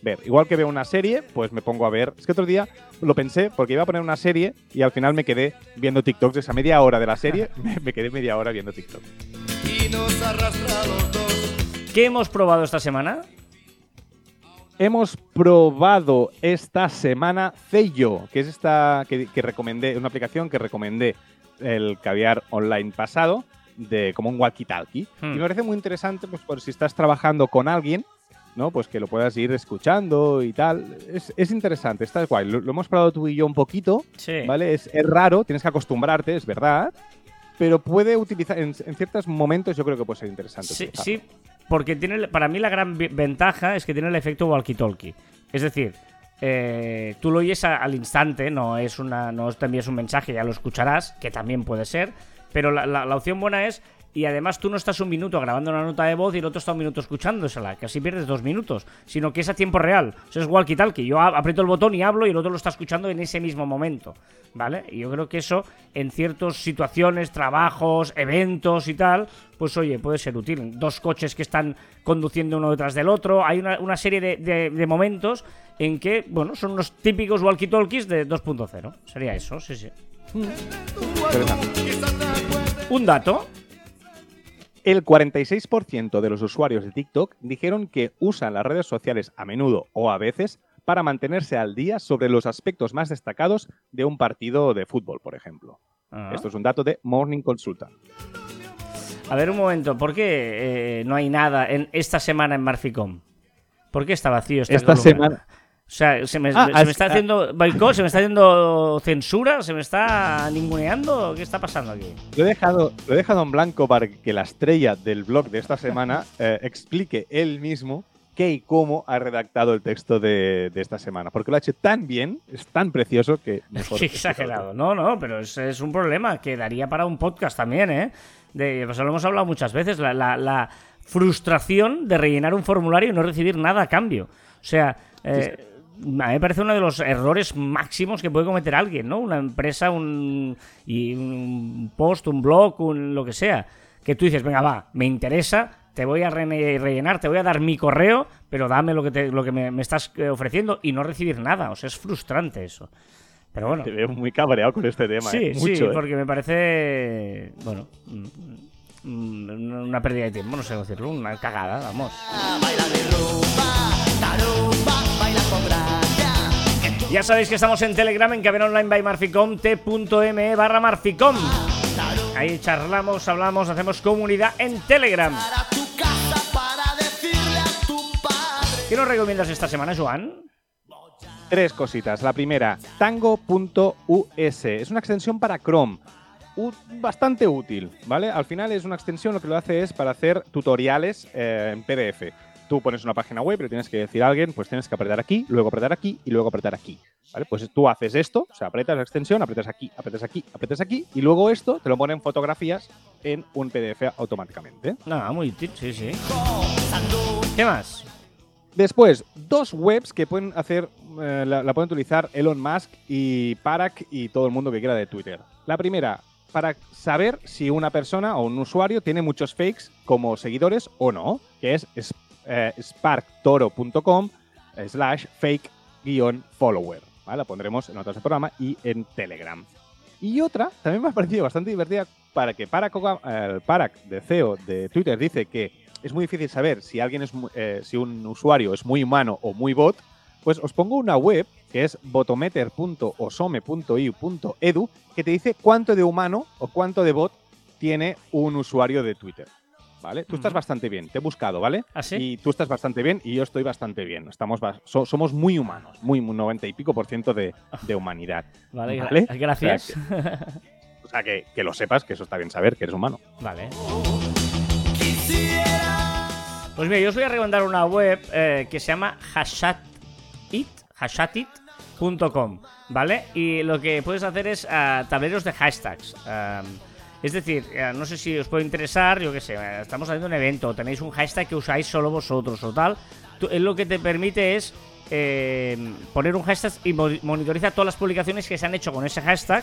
Ver. Igual que veo una serie, pues me pongo a ver. Es que otro día lo pensé porque iba a poner una serie y al final me quedé viendo TikToks. Esa media hora de la serie, me, quedé media hora viendo TikTok. Y nos arrastra a los dos. ¿Qué hemos probado esta semana? Hemos probado esta semana Zeyo, que es esta que, que recomendé, una aplicación que recomendé el caviar online pasado, de como un walkie-talkie. Hmm. Y me parece muy interesante, pues por si estás trabajando con alguien, ¿no? Pues que lo puedas ir escuchando y tal. Es, es interesante, está guay. Lo, lo hemos probado tú y yo un poquito, Sí. ¿vale? Es, es raro, tienes que acostumbrarte, es verdad. Pero puede utilizar, en, en ciertos momentos yo creo que puede ser interesante. Sí, utilizarlo. sí, porque tiene, para mí la gran ventaja es que tiene el efecto walkie-talkie. Es decir, eh, tú lo oyes al instante, no es una, no te envías un mensaje, ya lo escucharás, que también puede ser, pero la- la opción buena es, y además tú no estás un minuto grabando una nota de voz y el otro está un minuto escuchándosela, que así pierdes dos minutos, sino que es a tiempo real. Eso es walkie-talkie. Yo aprieto el botón y hablo y el otro lo está escuchando en ese mismo momento, ¿vale? Y yo creo que eso en ciertas situaciones, trabajos, eventos y tal, pues oye, puede ser útil. Dos coches que están conduciendo uno detrás del otro. Hay una, una serie de, de- de momentos en que, bueno, son unos típicos walkie-talkies de 2.0. Sería eso, sí, sí. Un dato. El 46% de los usuarios de TikTok dijeron que usan las redes sociales a menudo o a veces para mantenerse al día sobre los aspectos más destacados de un partido de fútbol, por ejemplo. Ah. Esto es un dato de Morning Consulta. A ver un momento, ¿por qué eh, no hay nada en esta semana en Marficom? ¿Por qué está vacío este Esta lugar? semana- O sea, ¿se me, Ah, se me has- está ah. haciendo boicot? ¿Se me está haciendo censura? ¿Se me está ninguneando? ¿Qué está pasando aquí? Lo he dejado, lo he dejado en blanco para que la estrella del blog de esta semana eh, explique él mismo qué y cómo ha redactado el texto de, de esta semana. Porque lo ha hecho tan bien, es tan precioso que... mejor Qué exagerado. No, no, pero es, es un problema que daría para un podcast también, ¿eh? De, pues lo hemos hablado muchas veces. La, la- la frustración de rellenar un formulario y no recibir nada a cambio. O sea, eh, a mí me parece uno de los errores máximos que puede cometer alguien, ¿no? Una empresa, un, y un post, un blog, un, lo que sea. Que tú dices, venga, va, me interesa, te voy a re- rellenar, te voy a dar mi correo, pero dame lo que, te- lo que me, me estás eh, ofreciendo y no recibir nada. O sea, es frustrante eso. Pero bueno. Te veo muy cabreado con este tema, Sí, ¿eh? Mucho, sí, ¿eh? porque me parece. Bueno. mm, mm, Una pérdida de tiempo, no sé cómo decirlo. Una cagada, vamos. Ya sabéis que estamos en Telegram, en Cabina Online by Marficom, t.me barra Marficom. Ahí charlamos, hablamos, hacemos comunidad en Telegram. ¿Qué nos recomiendas esta semana, Joan? Tres cositas. La primera, tango.us. Es una extensión para Chrome. Bastante útil, ¿vale? Al final es una extensión, lo que lo hace es para hacer tutoriales eh, en PDF. Tú pones una página web, le tienes que decir a alguien, pues tienes que apretar aquí, luego apretar aquí y luego apretar aquí. ¿Vale? Pues tú haces esto, o sea, apretas la extensión, apretas aquí, apretas aquí, apretas aquí, y luego esto te lo ponen fotografías en un PDF automáticamente. Nada, muy útil, sí, sí. ¿Qué más? Después, dos webs que pueden hacer, eh, la, la pueden utilizar Elon Musk y Parag y todo el mundo que quiera de Twitter. La primera, para saber si una persona o un usuario tiene muchos fakes como seguidores o no, que es- eh, sparktoro.com slash fake guion follower. ¿vale? La pondremos en notas programa y en Telegram. Y otra, también me ha parecido bastante divertida, para que el Parag de CEO de Twitter dice que es muy difícil saber si alguien es eh, si un usuario es muy humano o muy bot, pues os pongo una web que es botometer.osome.iu.edu que te dice cuánto de humano o cuánto de bot tiene un usuario de Twitter. ¿Vale? Tú estás bastante bien, te he buscado, ¿vale? ¿Ah, sí? Y tú estás bastante bien y yo estoy bastante bien. Estamos so- somos muy humanos, muy un 90 y pico por ciento de, de humanidad. Vale, Vale. gracias. O sea, que, que lo sepas, que eso está bien saber, que eres humano. Vale. Pues mira, yo os voy a recomendar una web eh, que se llama hashatit, hashatit.com, ¿vale? Y lo que puedes hacer es ah, tableros de hashtags. Am, es decir, eh, no sé si os puede interesar, yo qué sé, eh, estamos haciendo un evento, tenéis un hashtag que usáis solo vosotros o tal. Tú- él lo que te permite es eh, poner un hashtag y mo- monitoriza todas las publicaciones que se han hecho con ese hashtag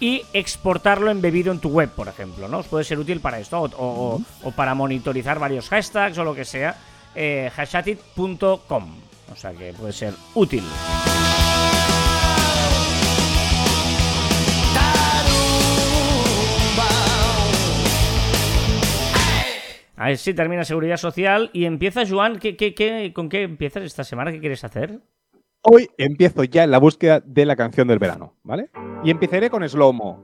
y exportarlo embebido en tu web, por ejemplo, ¿no? Os puede ser útil para esto o, o- o para monitorizar varios hashtags o lo que sea. Eh, hashatit.com. O sea que puede ser útil. A ver si termina seguridad social y empieza Joan. ¿qué, qué, qué- con qué empiezas esta semana? ¿Qué quieres hacer? Hoy empiezo ya en la búsqueda de la canción del verano, ¿vale? Y empezaré con Slow Mo,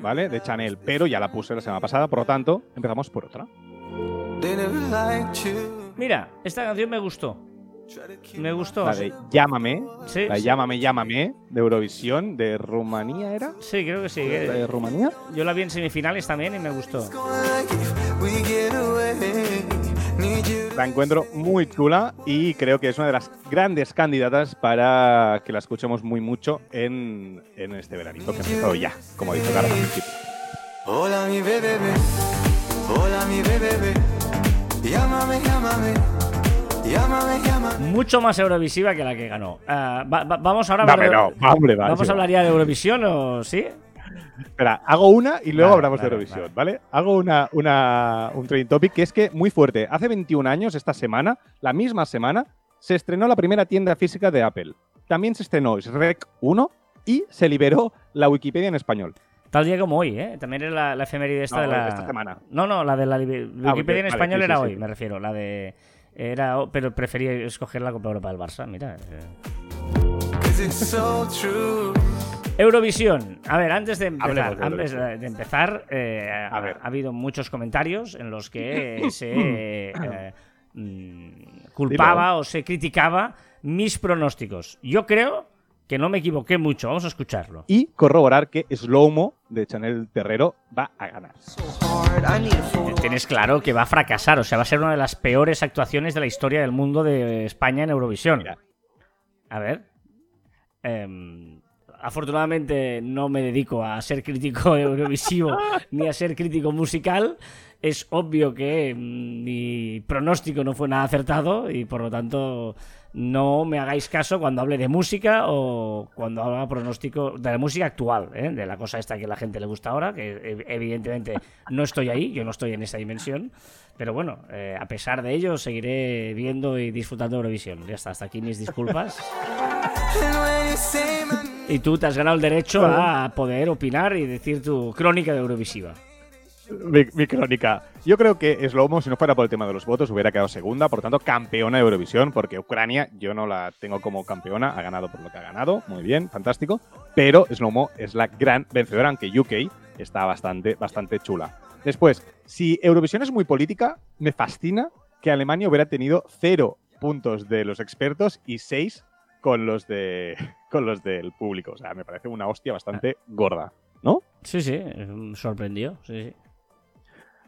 ¿vale? De Chanel, pero ya la puse la semana pasada, por lo tanto, empezamos por otra. Mira, esta canción me gustó. Me gustó. La de Llámame, Sí, la de sí. Llámame, Llámame, de Eurovisión, de Rumanía, ¿era? Sí, creo que sí. ¿La de Rumanía? Yo la vi en semifinales también y me gustó. La encuentro muy chula y creo que es una de las grandes candidatas para que la escuchemos muy mucho en, en este veranito que ha empezado ya, como dijo Carlos al principio. Hola mi bebé, hola mi bebé, llámame, llámame, llámame, llámame. Mucho más Eurovisiva que la que ganó. Ah, va- va- vamos ahora a hablar hombre, de- no, hombre, va, ¿Vamos sí, a hablar ya de Eurovisión o sí? Espera, hago una y luego Vale, hablamos vale, de Eurovisión, ¿vale? Hago una, una, un trending topic que es que muy fuerte. Hace 21 años, esta semana, la misma semana, se estrenó la primera tienda física de Apple. También se estrenó Shrek 1 y se liberó la Wikipedia en español. Tal día como hoy, ¿eh? También era la, la efeméride esta No, de la... esta semana. No, no, la de la li- Wikipedia en español sí, era sí, hoy, sí. me refiero. La de... Era, pero prefería escoger la Copa Europa del Barça, mira. eh. Eurovisión. A ver, antes de empezar, antes de empezar eh, ha, A ver. ha habido muchos comentarios en los que se eh, mm, culpaba o se criticaba mis pronósticos. Yo creo que no me equivoqué mucho. Vamos a escucharlo. Y corroborar que Slow Mo de Chanel Terrero va a ganar. Tienes claro que va a fracasar, o sea, va a ser una de las peores actuaciones de la historia del mundo de España en Eurovisión. Mira. A ver. Em, afortunadamente no me dedico a ser crítico eurovisivo ni a ser crítico musical. Es obvio que mm, mi pronóstico no fue nada acertado y por lo tanto no me hagáis caso cuando hable de música o cuando haga pronóstico de la música actual, ¿eh? de la cosa esta que a la gente le gusta ahora, que evidentemente no estoy ahí, yo no estoy en esa dimensión. Pero bueno, eh, a pesar de ello, seguiré viendo y disfrutando de Eurovisión. Ya está, hasta aquí mis disculpas. Y tú te has ganado el derecho a poder opinar y decir tu crónica de Eurovisiva. Mi, crónica. Yo creo que Slomo, si no fuera por el tema de los votos, hubiera quedado segunda, por tanto, campeona de Eurovisión, porque Ucrania yo no la tengo como campeona, ha ganado por lo que ha ganado, muy bien, fantástico, pero Slomo es la gran vencedora, aunque UK está bastante, bastante chula. Después, si Eurovisión es muy política, me fascina que Alemania hubiera tenido cero puntos de los expertos y seis con los de con los del público. O sea, me parece una hostia bastante gorda, ¿no? Sí, sí, sorprendió. Sí, sí.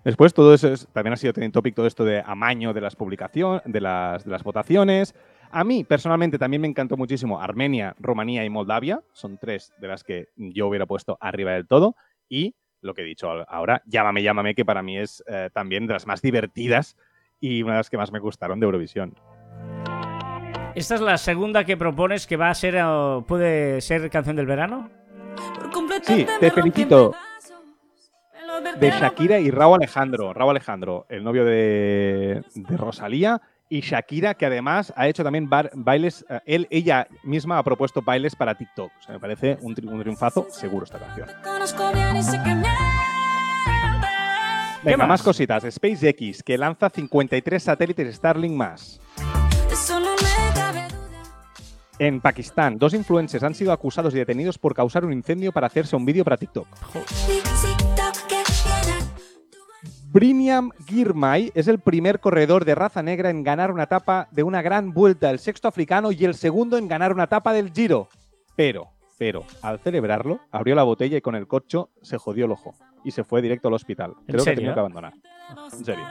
Después, todo eso es- también ha sido trending topic, todo esto de amaño de las publicaciones, de las, de las votaciones. A mí, personalmente, también me encantó muchísimo Armenia, Rumanía y Moldavia. Son tres de las que yo hubiera puesto arriba del todo. Y lo que he dicho ahora, Llámame, llámame, que para mí es eh, también de las más divertidas y una de las que más me gustaron de Eurovisión. Esta es la segunda que propones que va a ser, puede ser canción del verano. Sí, te felicito. De Shakira y Raúl Alejandro. Raúl Alejandro, el novio de, de Rosalía. Y Shakira, que además ha hecho también bar- bailes. eh, él, ella misma ha propuesto bailes para TikTok. O sea, me parece un, tri- un triunfazo seguro esta canción. Venga, más? más? cositas. SpaceX, que lanza 53 satélites Starlink más. En Pakistán, dos influencers han sido acusados y detenidos por causar un incendio para hacerse un vídeo para TikTok. Briniam Girmay es el primer corredor de raza negra en ganar una etapa de una gran vuelta, el sexto africano y el segundo en ganar una etapa del Giro. Pero, pero, al celebrarlo, abrió la botella y con el corcho se jodió el ojo y se fue directo al hospital. ¿En Creo que ha serio? tenido que abandonar. En serio.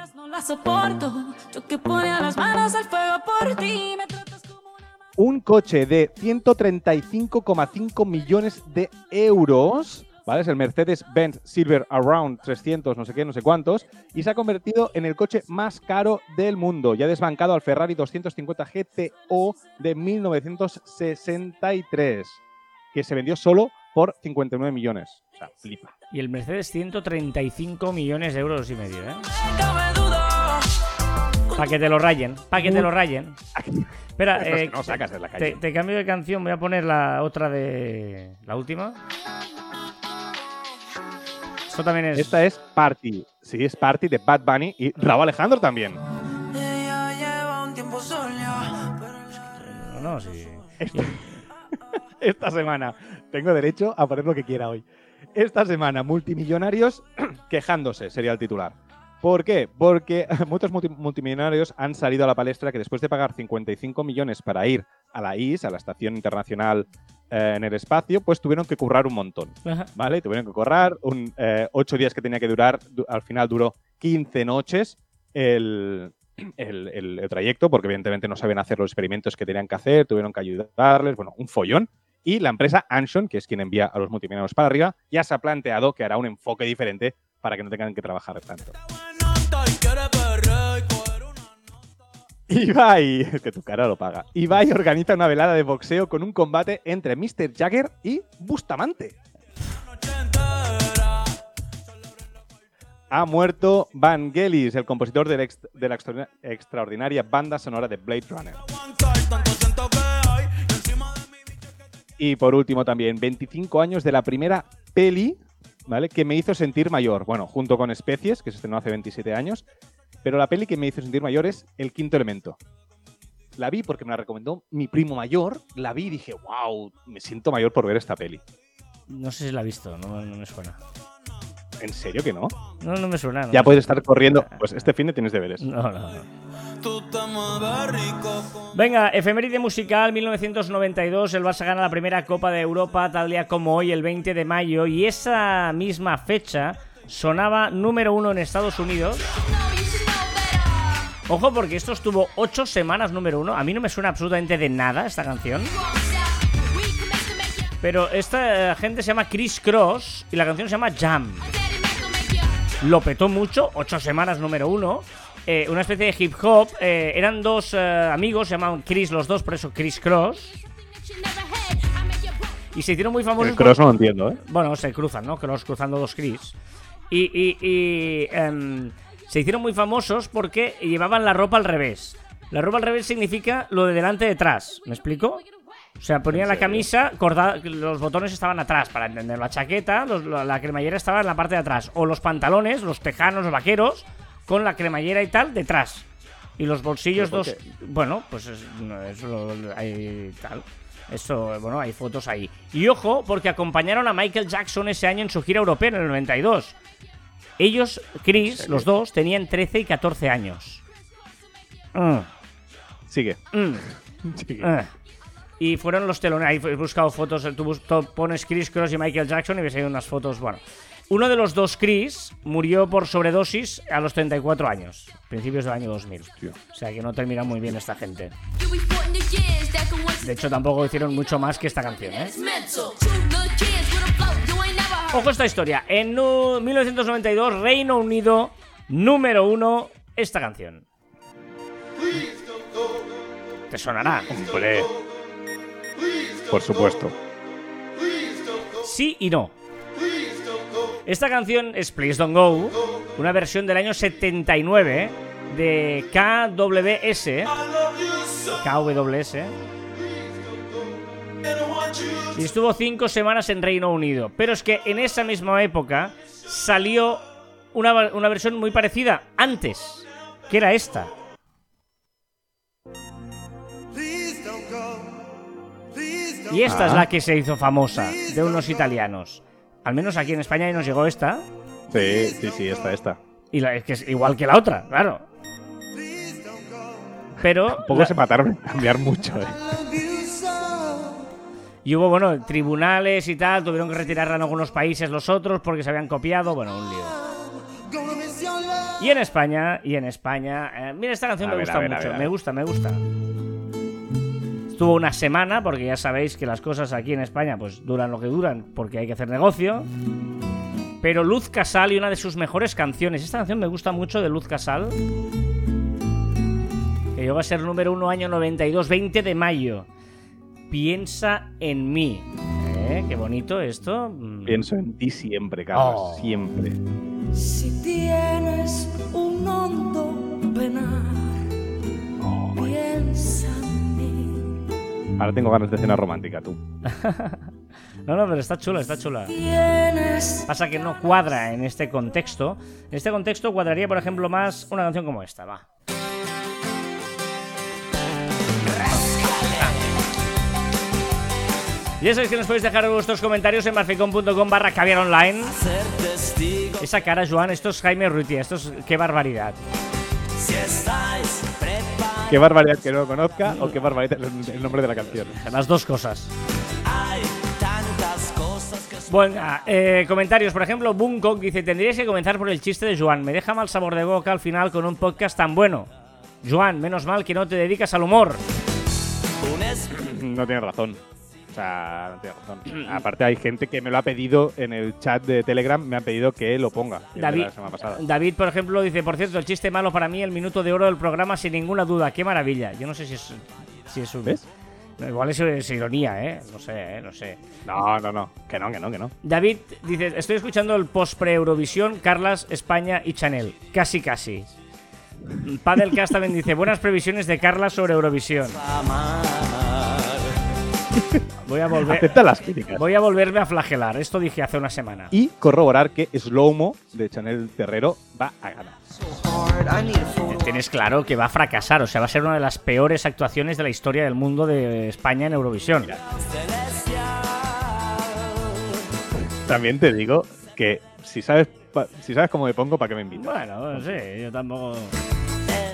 Un coche de 135,5 millones de euros. ¿Vale? Es el Mercedes-Benz Silver Around 300, no sé qué, no sé cuántos, y se ha convertido en el coche más caro del mundo. Ya ha desbancado al Ferrari 250 GTO de 1963, que se vendió solo por 59 millones. O sea, flipa. Y el Mercedes 135 millones de euros y medio, ¿eh? Para que te lo rayen, para que te lo rayen. Espera, eh, no sacas de la calle. te, te cambio de canción, voy a poner la otra de... La última. También es... Esta es Party. Sí, es Party de Bad Bunny y Raúl Alejandro también. Ella lleva un tiempo sola. Pero No, no, sí. esta semana. Tengo derecho a poner lo que quiera hoy. Esta semana, multimillonarios quejándose, sería el titular. ¿Por qué? Porque muchos multi- multimillonarios han salido a la palestra que después de pagar 55 millones para ir a la IS, a la Estación Internacional eh, en el Espacio, pues tuvieron que currar un montón. Ajá. ¿Vale? Tuvieron que currar un, eh, ocho días que tenía que durar, du- al final duró 15 noches el, el- el- el trayecto, porque evidentemente no sabían hacer los experimentos que tenían que hacer, tuvieron que ayudarles, bueno, un follón. Y la empresa Anshon, que es quien envía a los multimillonarios para arriba, ya se ha planteado que hará un enfoque diferente para que no tengan que trabajar tanto. Ibai, que tu cara lo paga. Ibai organiza una velada de boxeo con un combate entre Mr. Jagger y Bustamante. Ha muerto Vangelis, el compositor de la extra- extraordinaria banda sonora de Blade Runner. Y por último también, 25 años de la primera peli, ¿vale? Que me hizo sentir mayor. Bueno, junto con Especies, que se estrenó hace 27 años. Pero la peli que me hizo sentir mayor es El Quinto Elemento. La vi porque me la recomendó mi primo mayor. La vi y dije, wow, me siento mayor por ver esta peli. No sé si la he visto, no, no me suena. ¿En serio que no? No, no me suena. no Ya me puedes estar corriendo. Pues este fin de tienes deberes. No, no, no. Venga, efeméride musical 1992, el Barça gana la primera Copa de Europa tal día como hoy, el 20 de mayo, y esa misma fecha sonaba número uno en Estados Unidos. Ojo, porque esto estuvo ocho semanas número uno. A mí no me suena absolutamente de nada esta canción. Pero esta eh, gente se llama Chris Cross y la canción se llama Jam. Lo petó mucho, ocho semanas número uno. Eh, una especie de hip hop. eh, eran dos eh, amigos, se llamaban Chris los dos, por eso Chris Cross. Y se hicieron muy famosos. El por- cross no lo entiendo, ¿eh? bueno, se cruzan, ¿no? Cross cruzando dos Chris. Y, y- y, em, se hicieron muy famosos porque llevaban la ropa al revés. La ropa al revés significa lo de delante detrás. ¿Me explico? O sea, ponían la camisa, corda- los botones estaban atrás, para entender. La chaqueta, los- la, la cremallera estaba en la parte de atrás. O los pantalones, los tejanos, los vaqueros, con la cremallera y tal, detrás. Y los bolsillos ¿Pero dos. Bueno, pues es, no, eso lo- hay tal. Eso, bueno, hay fotos ahí. Y ojo, porque acompañaron a Michael Jackson ese año en su gira europea en el 92. Ellos, Chris, los dos, tenían 13 y 14 años. Mm, Sigue. mm. Sigue. Ah. Y fueron los telones. Ahí he buscado fotos. Tú pones Chris Cross y Michael Jackson y ves ahí unas fotos. Bueno, uno de los dos Chris murió por sobredosis a los 34 años, principios del año 2000. O sea que no termina muy bien esta gente. De hecho, tampoco hicieron mucho más que esta canción, ¿eh? Ojo esta historia. En nu- 1992, Reino Unido, número uno, esta canción. Te sonará. Hombre. Por supuesto. Sí y no. Esta canción es Please Don't Go, una versión del año 79 de KWS. KWS. Y estuvo cinco semanas en Reino Unido. Pero es que en esa misma época salió una, una versión muy parecida antes, que era esta. Y esta es la que se hizo famosa, de unos italianos. Al menos aquí en España y nos llegó esta. Sí, sí, sí, esta, esta. Y la, es que es igual que la otra, claro. Pero. Tampoco la- se mataron en cambiar mucho, ¿eh? Y hubo, bueno, tribunales y tal, tuvieron que retirarla en algunos países los otros porque se habían copiado, bueno, un lío. Y en España, y en España, eh, mira, esta canción A me ver, gusta ver, mucho, me gusta, me gusta. Estuvo una semana, porque ya sabéis que las cosas aquí en España pues duran lo que duran, porque hay que hacer negocio. Pero Luz Casal y una de sus mejores canciones, esta canción me gusta mucho de Luz Casal, que llegó a ser número uno año 92, 20 de mayo. Piensa en mí. ¿Eh? Qué bonito esto. Mm. Pienso en ti siempre, Carlos. Oh. Siempre. Si tienes un hondo penar, piensa en mí. Ahora tengo ganas de cena romántica, tú. No, no, pero está chula, está chula. Pasa que no cuadra en este contexto. En este contexto cuadraría, por ejemplo, más una canción como esta, va. Ya sabéis que nos podéis dejar vuestros comentarios en marficon.com barra caviar online. Esa cara, Joan, esto es Jaime Ruitia, esto es qué barbaridad. Qué barbaridad que no lo conozca o qué barbaridad el, nombre de la canción. Las dos cosas. Bueno, eh, comentarios, por ejemplo, Bunkok dice, tendríais que comenzar por el chiste de Joan, me deja mal sabor de boca al final con un podcast tan bueno. Joan, menos mal que no te dedicas al humor. No tiene razón. O sea, no tiene razón. Aparte hay gente que me lo ha pedido en el chat de Telegram, me han pedido que lo ponga. David, la semana pasada. David, por ejemplo, dice, por cierto, el chiste malo para mí, el minuto de oro del programa, sin ninguna duda, qué maravilla. Yo no sé si es, si es un... ¿Ves? Igual es, es ironía, ¿eh? No sé, ¿eh? No sé. No, no, no. Que no, que no, que no. David dice, estoy escuchando el post pre-Eurovisión, Carlas, España y Chanel. Casi, casi. Padelcast también dice, buenas previsiones de Carlas sobre Eurovisión. Voy a volver... Acepta las críticas. Voy a volverme a flagelar. Esto dije hace una semana. Y corroborar que Slowmo de Chanel Terrero va a ganar. Tienes claro que va a fracasar. O sea, va a ser una de las peores actuaciones de la historia del mundo de España en Eurovisión. También te digo que si sabes, si sabes cómo me pongo, ¿para qué me invitas? Bueno, no sé, yo tampoco.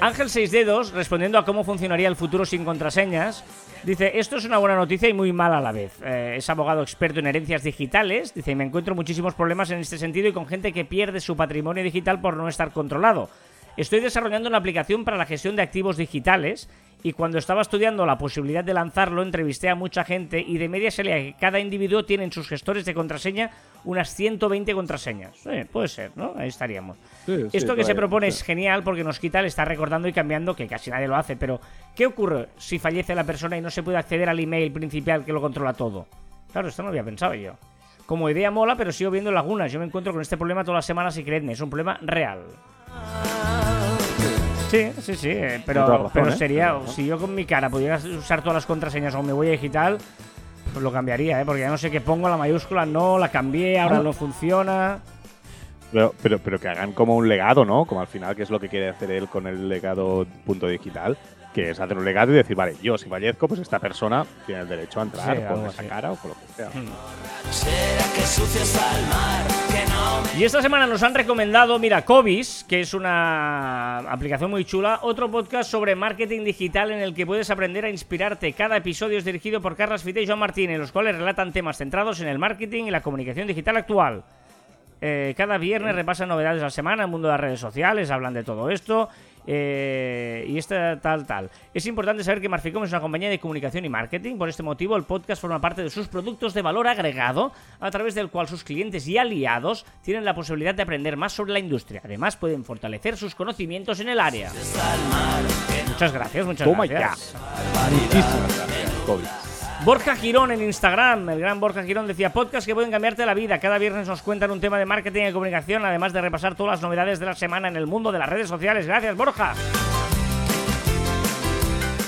Ángel Seis Dedos, respondiendo a cómo funcionaría el futuro sin contraseñas, dice: Esto es una buena noticia y muy mala a la vez. Eh, es abogado experto en herencias digitales. Dice: Me encuentro muchísimos problemas en este sentido y con gente que pierde su patrimonio digital por no estar controlado. Estoy desarrollando una aplicación para la gestión de activos digitales y cuando estaba estudiando la posibilidad de lanzarlo entrevisté a mucha gente y de media salía que cada individuo tiene en sus gestores de contraseña unas 120 contraseñas. Eh, puede ser, ¿no? Ahí estaríamos. Sí, sí, Esto que se propone es genial porque nos quita el estar recordando y cambiando, que casi nadie lo hace, pero ¿qué ocurre si fallece la persona y no se puede acceder al email principal que lo controla todo? Claro, esto no lo había pensado yo. Como idea mola, pero sigo viendo lagunas. Yo me encuentro con este problema todas las semanas y creedme, es un problema real. Sí, sí, sí, eh, pero, razón, pero ¿eh? sería, si yo con mi cara pudiera usar todas las contraseñas o me voy a digital, pues lo cambiaría, ¿eh? porque ya no sé qué pongo, la mayúscula no, la cambié, ahora Ah. no funciona. Pero, pero, pero que hagan como un legado, ¿no? Como al final, que es lo que quiere hacer él con el legado punto digital, que es hacer un legado y decir, vale, yo si fallezco, pues esta persona tiene el derecho a entrar Sí, con esa así. cara o con lo que sea. Y esta semana nos han recomendado, mira, Cobis, que es una aplicación muy chula, otro podcast sobre marketing digital en el que puedes aprender a inspirarte. Cada episodio es dirigido por Carlas Fite y Joan Martínez, los cuales relatan temas centrados en el marketing y la comunicación digital actual. Eh, cada viernes repasan novedades de la semana, el mundo de las redes sociales, hablan de todo esto. Eh, y esta tal, tal. Es importante saber que Marficom es una compañía de comunicación y marketing. Por este motivo, el podcast forma parte de sus productos de valor agregado, a través del cual sus clientes y aliados tienen la posibilidad de aprender más sobre la industria. Además, pueden fortalecer sus conocimientos en el área. Muchas gracias, muchas Toma gracias. Muchísimas gracias, COVID. Borja Girón en Instagram, el gran Borja Girón decía podcast que pueden cambiarte la vida. Cada viernes nos cuentan un tema de marketing y comunicación, además de repasar todas las novedades de la semana en el mundo de las redes sociales. Gracias, Borja.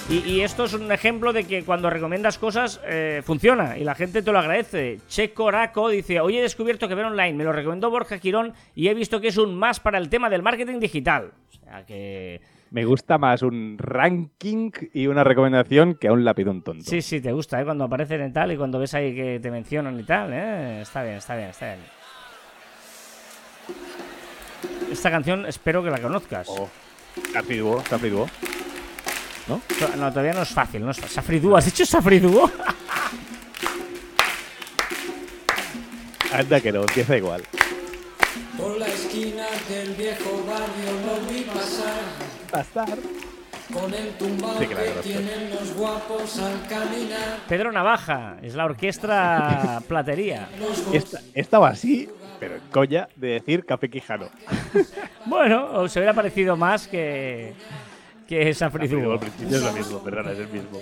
Y, esto es un ejemplo de que cuando recomiendas cosas eh, funciona y la gente te lo agradece. Che Coraco dice, hoy he descubierto que ver online me lo recomendó Borja Girón y he visto que es un más para el tema del marketing digital. O sea que... Me gusta más un ranking y una recomendación que a un lapidón tonto. Sí, sí, te gusta, ¿eh? Cuando aparecen y tal, y cuando ves ahí que te mencionan y tal, ¿eh? Está bien, está bien, está bien. Esta canción espero que la conozcas. Oh, Safri Duo, Safri Duo. ¿No? No, todavía no es fácil, no es fácil. Safri Duo, ¿has dicho Safri Duo? Anda que no, empieza igual. Por la esquina del viejo barrio lo vi pasar Pasar. con el tumbao Sí que tienen los guapos al caminar. Pedro Navaja, es la orquestra platería. Esta, estaba así, pero en coña de decir Café Quijano. Bueno, os hubiera parecido más que, que Duo. al principio es lo mismo, perdona, es el mismo.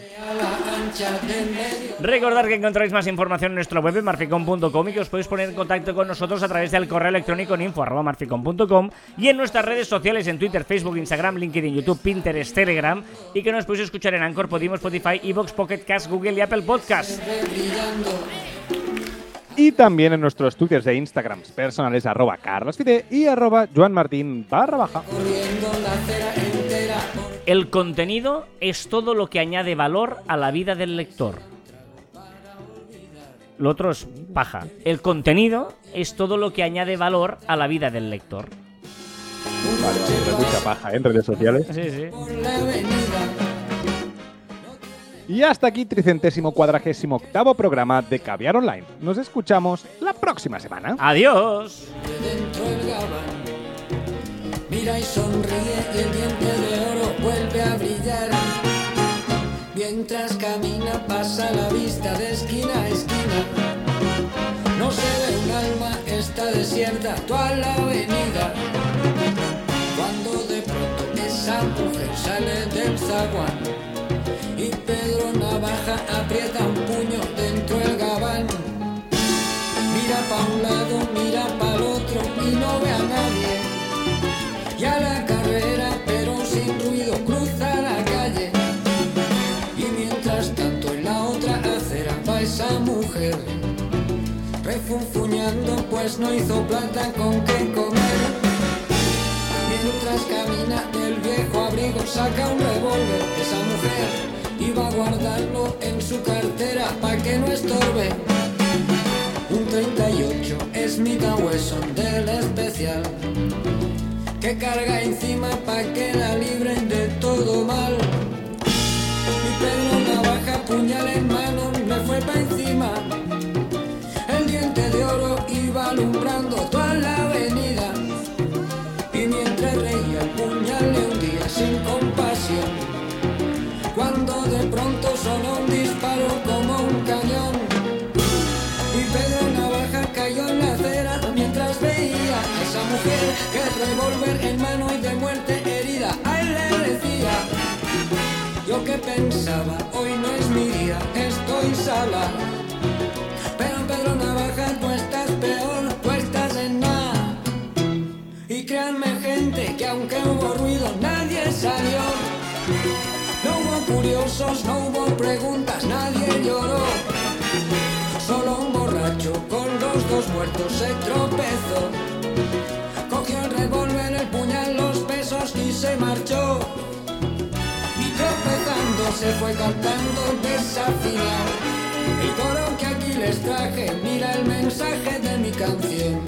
Recordad que encontráis más información en nuestro web en marficom.com y que os podéis poner en contacto con nosotros a través del correo electrónico en info.marficom.com y en nuestras redes sociales en Twitter, Facebook, Instagram, LinkedIn, YouTube, Pinterest, Telegram y que nos podéis escuchar en Anchor, Podimo, Spotify, Evox, Pocket Cast, Google y Apple Podcast. Y también en nuestros twitters e instagrams personales arroba carlosfide y arroba joanmartin barra baja. El contenido es todo lo que añade valor a la vida del lector. Lo otro es paja. El contenido es todo lo que añade valor a la vida del lector. Vale, vale, mucha paja ¿eh? en redes sociales. Sí, sí. Y hasta aquí, tricentésimo cuadragésimo octavo programa de Caviar Online. Nos escuchamos la próxima semana. Adiós. dentro el gabán. Mira y sonríe y el diente de oro vuelve a brillar. Mientras camina pasa la vista de esquina a esquina. No se ve un alma, está desierta toda la avenida. Cuando de pronto esa mujer sale del zaguán y Pedro Navaja aprieta un puño dentro el gabán. Mira pa' un lado, mira pa' el otro y no ve a nadie. Refunfuñando, pues no hizo plata con qué comer. Mientras camina el viejo abrigo, saca un revólver. Esa mujer iba a guardarlo en su cartera pa' que no estorbe. Un 38 Smith Wesson del especial que carga encima pa' que la libren de todo mal. Mi Pedro Navaja, puñal en mano, me fue pa' encima iba alumbrando toda la avenida. Y mientras reía, puñalé un día sin compasión. Cuando de pronto sonó un disparo como un cañón. Y Pedro Navaja cayó en la acera mientras veía a esa mujer que revólver en mano y de muerte herida. A él le decía. Yo que pensaba, hoy no es mi día, estoy sola se marchó. Y tropezando se fue cantando desafinado. El coro que aquí les traje, mira el mensaje de mi canción.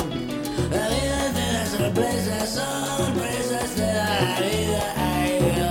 La vida de las sorpresas, sorpresas de la vida. ay,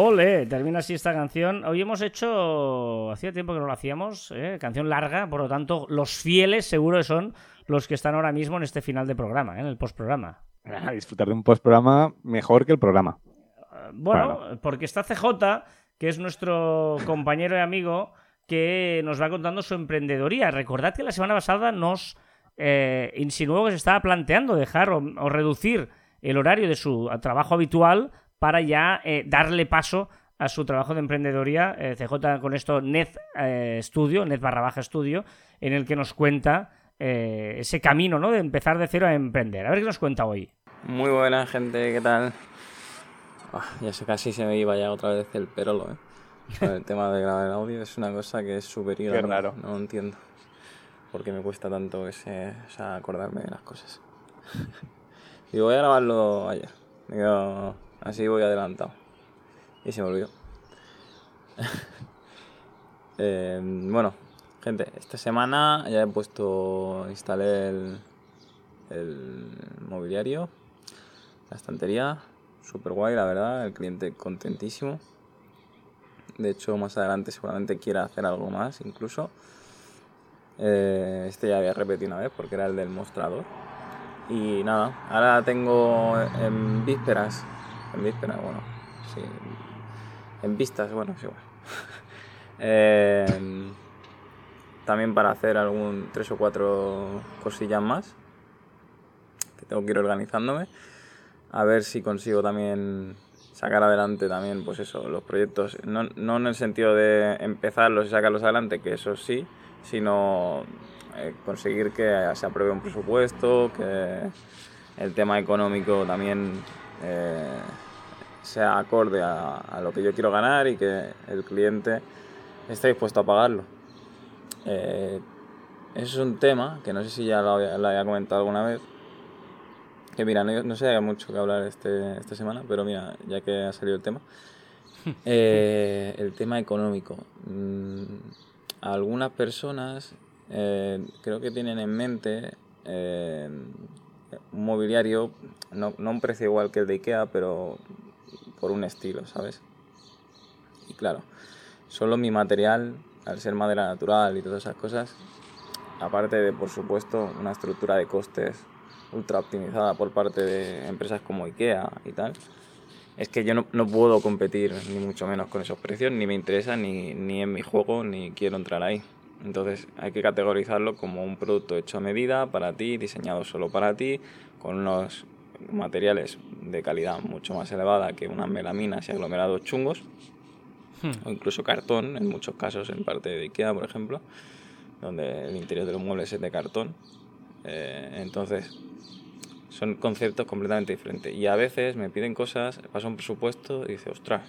Ole, termina así esta canción. Hoy hemos hecho, hacía tiempo que no lo hacíamos, ¿eh? canción larga, por lo tanto, los fieles seguro que son los que están ahora mismo en este final de programa, ¿eh? en el postprograma. A disfrutar de un postprograma mejor que el programa. Eh, Bueno, porque está CJ, que es nuestro compañero y amigo, que nos va contando su emprendedoría. Recordad que la semana pasada nos eh, insinuó que se estaba planteando dejar o, o reducir el horario de su trabajo habitual para ya eh, darle paso a su trabajo de emprendedoría. Eh, CJ con esto Net eh, Studio, Net barra baja Studio, en el que nos cuenta eh, ese camino ¿no? de empezar de cero a emprender. A ver qué nos cuenta hoy. Muy buena gente, ¿qué tal? Ah, ya sé, casi se me iba ya otra vez el perolo, ¿eh? Con el tema de grabar el audio es una cosa que es superior. Qué raro. No entiendo. Porque me cuesta tanto ese, o sea, acordarme de las cosas. y voy a grabarlo ayer. Digo, así voy adelantado. Y se me olvidó. Eh, bueno, gente, esta semana ya he puesto, instalé el, mobiliario, la estantería, súper guay, la verdad, el cliente contentísimo. De hecho, más adelante seguramente quiera hacer algo más, incluso. Eh, este ya había repetido una vez porque era el del mostrador. Y nada, ahora tengo en vísperas, en vísperas, bueno, sí, en vistas, bueno, es igual. Eh, también para hacer algún tres o cuatro cosillas más que tengo que ir organizándome. A ver si consigo también sacar adelante también pues eso los proyectos. No, no en el sentido de empezarlos y sacarlos adelante que eso sí sino eh, conseguir que se apruebe un presupuesto que el tema económico también eh, sea acorde a, a lo que yo quiero ganar y que el cliente esté dispuesto a pagarlo eh, eso es un tema que no sé si ya lo había, lo había comentado alguna vez. Que mira, no, no sé mucho que hablar este, esta semana, pero mira, ya que ha salido el tema. Eh, el tema económico. Mm, algunas personas eh, creo que tienen en mente eh, un mobiliario, no, no un precio igual que el de Ikea, pero por un estilo, ¿sabes? Y claro, solo mi material, al ser madera natural y todas esas cosas, aparte de, por supuesto, una estructura de costes ultra optimizada por parte de empresas como IKEA y tal, es que yo no, no puedo competir ni mucho menos con esos precios, ni me interesa, ni, ni en mi juego, ni quiero entrar ahí. Entonces hay que categorizarlo como un producto hecho a medida para ti, diseñado solo para ti, con unos materiales de calidad mucho más elevada que unas melaminas y aglomerados chungos, o incluso cartón, en muchos casos en parte de Ikea, por ejemplo, donde el interior de los muebles es de cartón. Eh, entonces, son conceptos completamente diferentes. Y a veces me piden cosas, pasa un presupuesto y dice, ostras,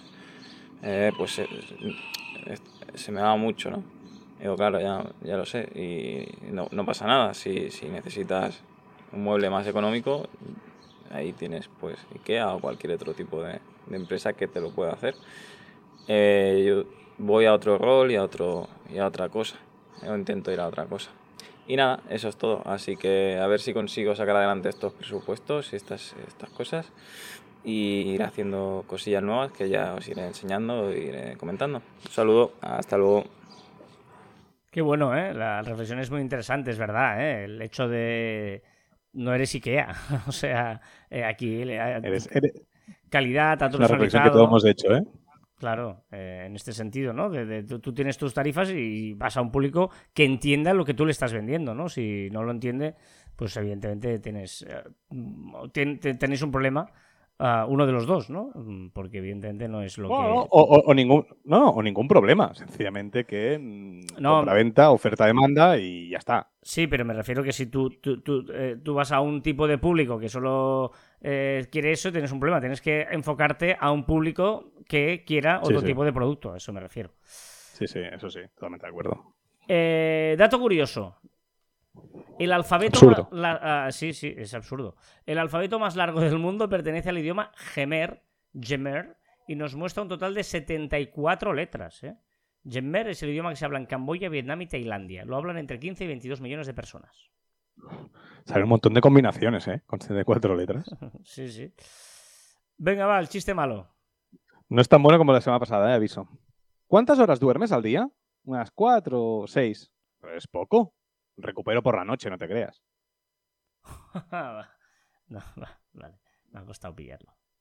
eh, pues eh, se me va mucho, ¿no? Digo, claro, ya, ya lo sé. Y no, no pasa nada. Si, si necesitas un mueble más económico, ahí tienes pues IKEA o cualquier otro tipo de, de empresa que te lo pueda hacer. Eh, yo voy a otro rol y a, otro, y a otra cosa. Yo intento ir a otra cosa. Y nada, eso es todo. Así que a ver si consigo sacar adelante estos presupuestos y estas, estas cosas. Y ir haciendo cosillas nuevas que ya os iré enseñando e iré comentando. Un saludo, hasta luego. Qué bueno, ¿eh? La reflexión es muy interesante, es verdad, ¿eh? El hecho de... No eres Ikea, o sea, eh, aquí... Eres, eres- calidad, es una reflexión que todos hemos hecho, ¿eh? Claro, eh, en este sentido, ¿no? De, de- tú, tú tienes tus tarifas y vas a un público que entienda lo que tú le estás vendiendo, ¿no? Si no lo entiende, pues evidentemente tienes, eh, mm, ten- te- tenéis un problema, uno de los dos, ¿no? Mm, Porque evidentemente no es lo Bueno, que... o, o- o ningún, no, o ningún problema. Sencillamente que mm, No. venta oferta-demanda y ya está. Sí, pero me refiero que si tú, tú, tú, eh, tú vas a un tipo de público que solo eh, quiere eso, tienes un problema. Tienes que enfocarte a un público que quiera Sí, otro sí. tipo de producto, a eso me refiero. Sí, sí, eso sí, totalmente de acuerdo. Eh, dato curioso. El alfabeto Absurdo. la- ah, sí, sí, es absurdo. El alfabeto más largo del mundo pertenece al idioma Gemer, Gemer, y nos muestra un total de 74 letras. ¿eh? Gemer es el idioma que se habla en Camboya, Vietnam y Tailandia. Lo hablan entre 15 y 22 millones de personas. Salen un montón de combinaciones, ¿eh? Con 74 letras. Sí, sí. Venga, va, el chiste malo. No es tan bueno como la semana pasada, ¿eh? Aviso. ¿Cuántas horas duermes al día? ¿Unas cuatro o seis? Es poco. Recupero por la noche, no te creas. no, va, vale, me ha costado pillarlo.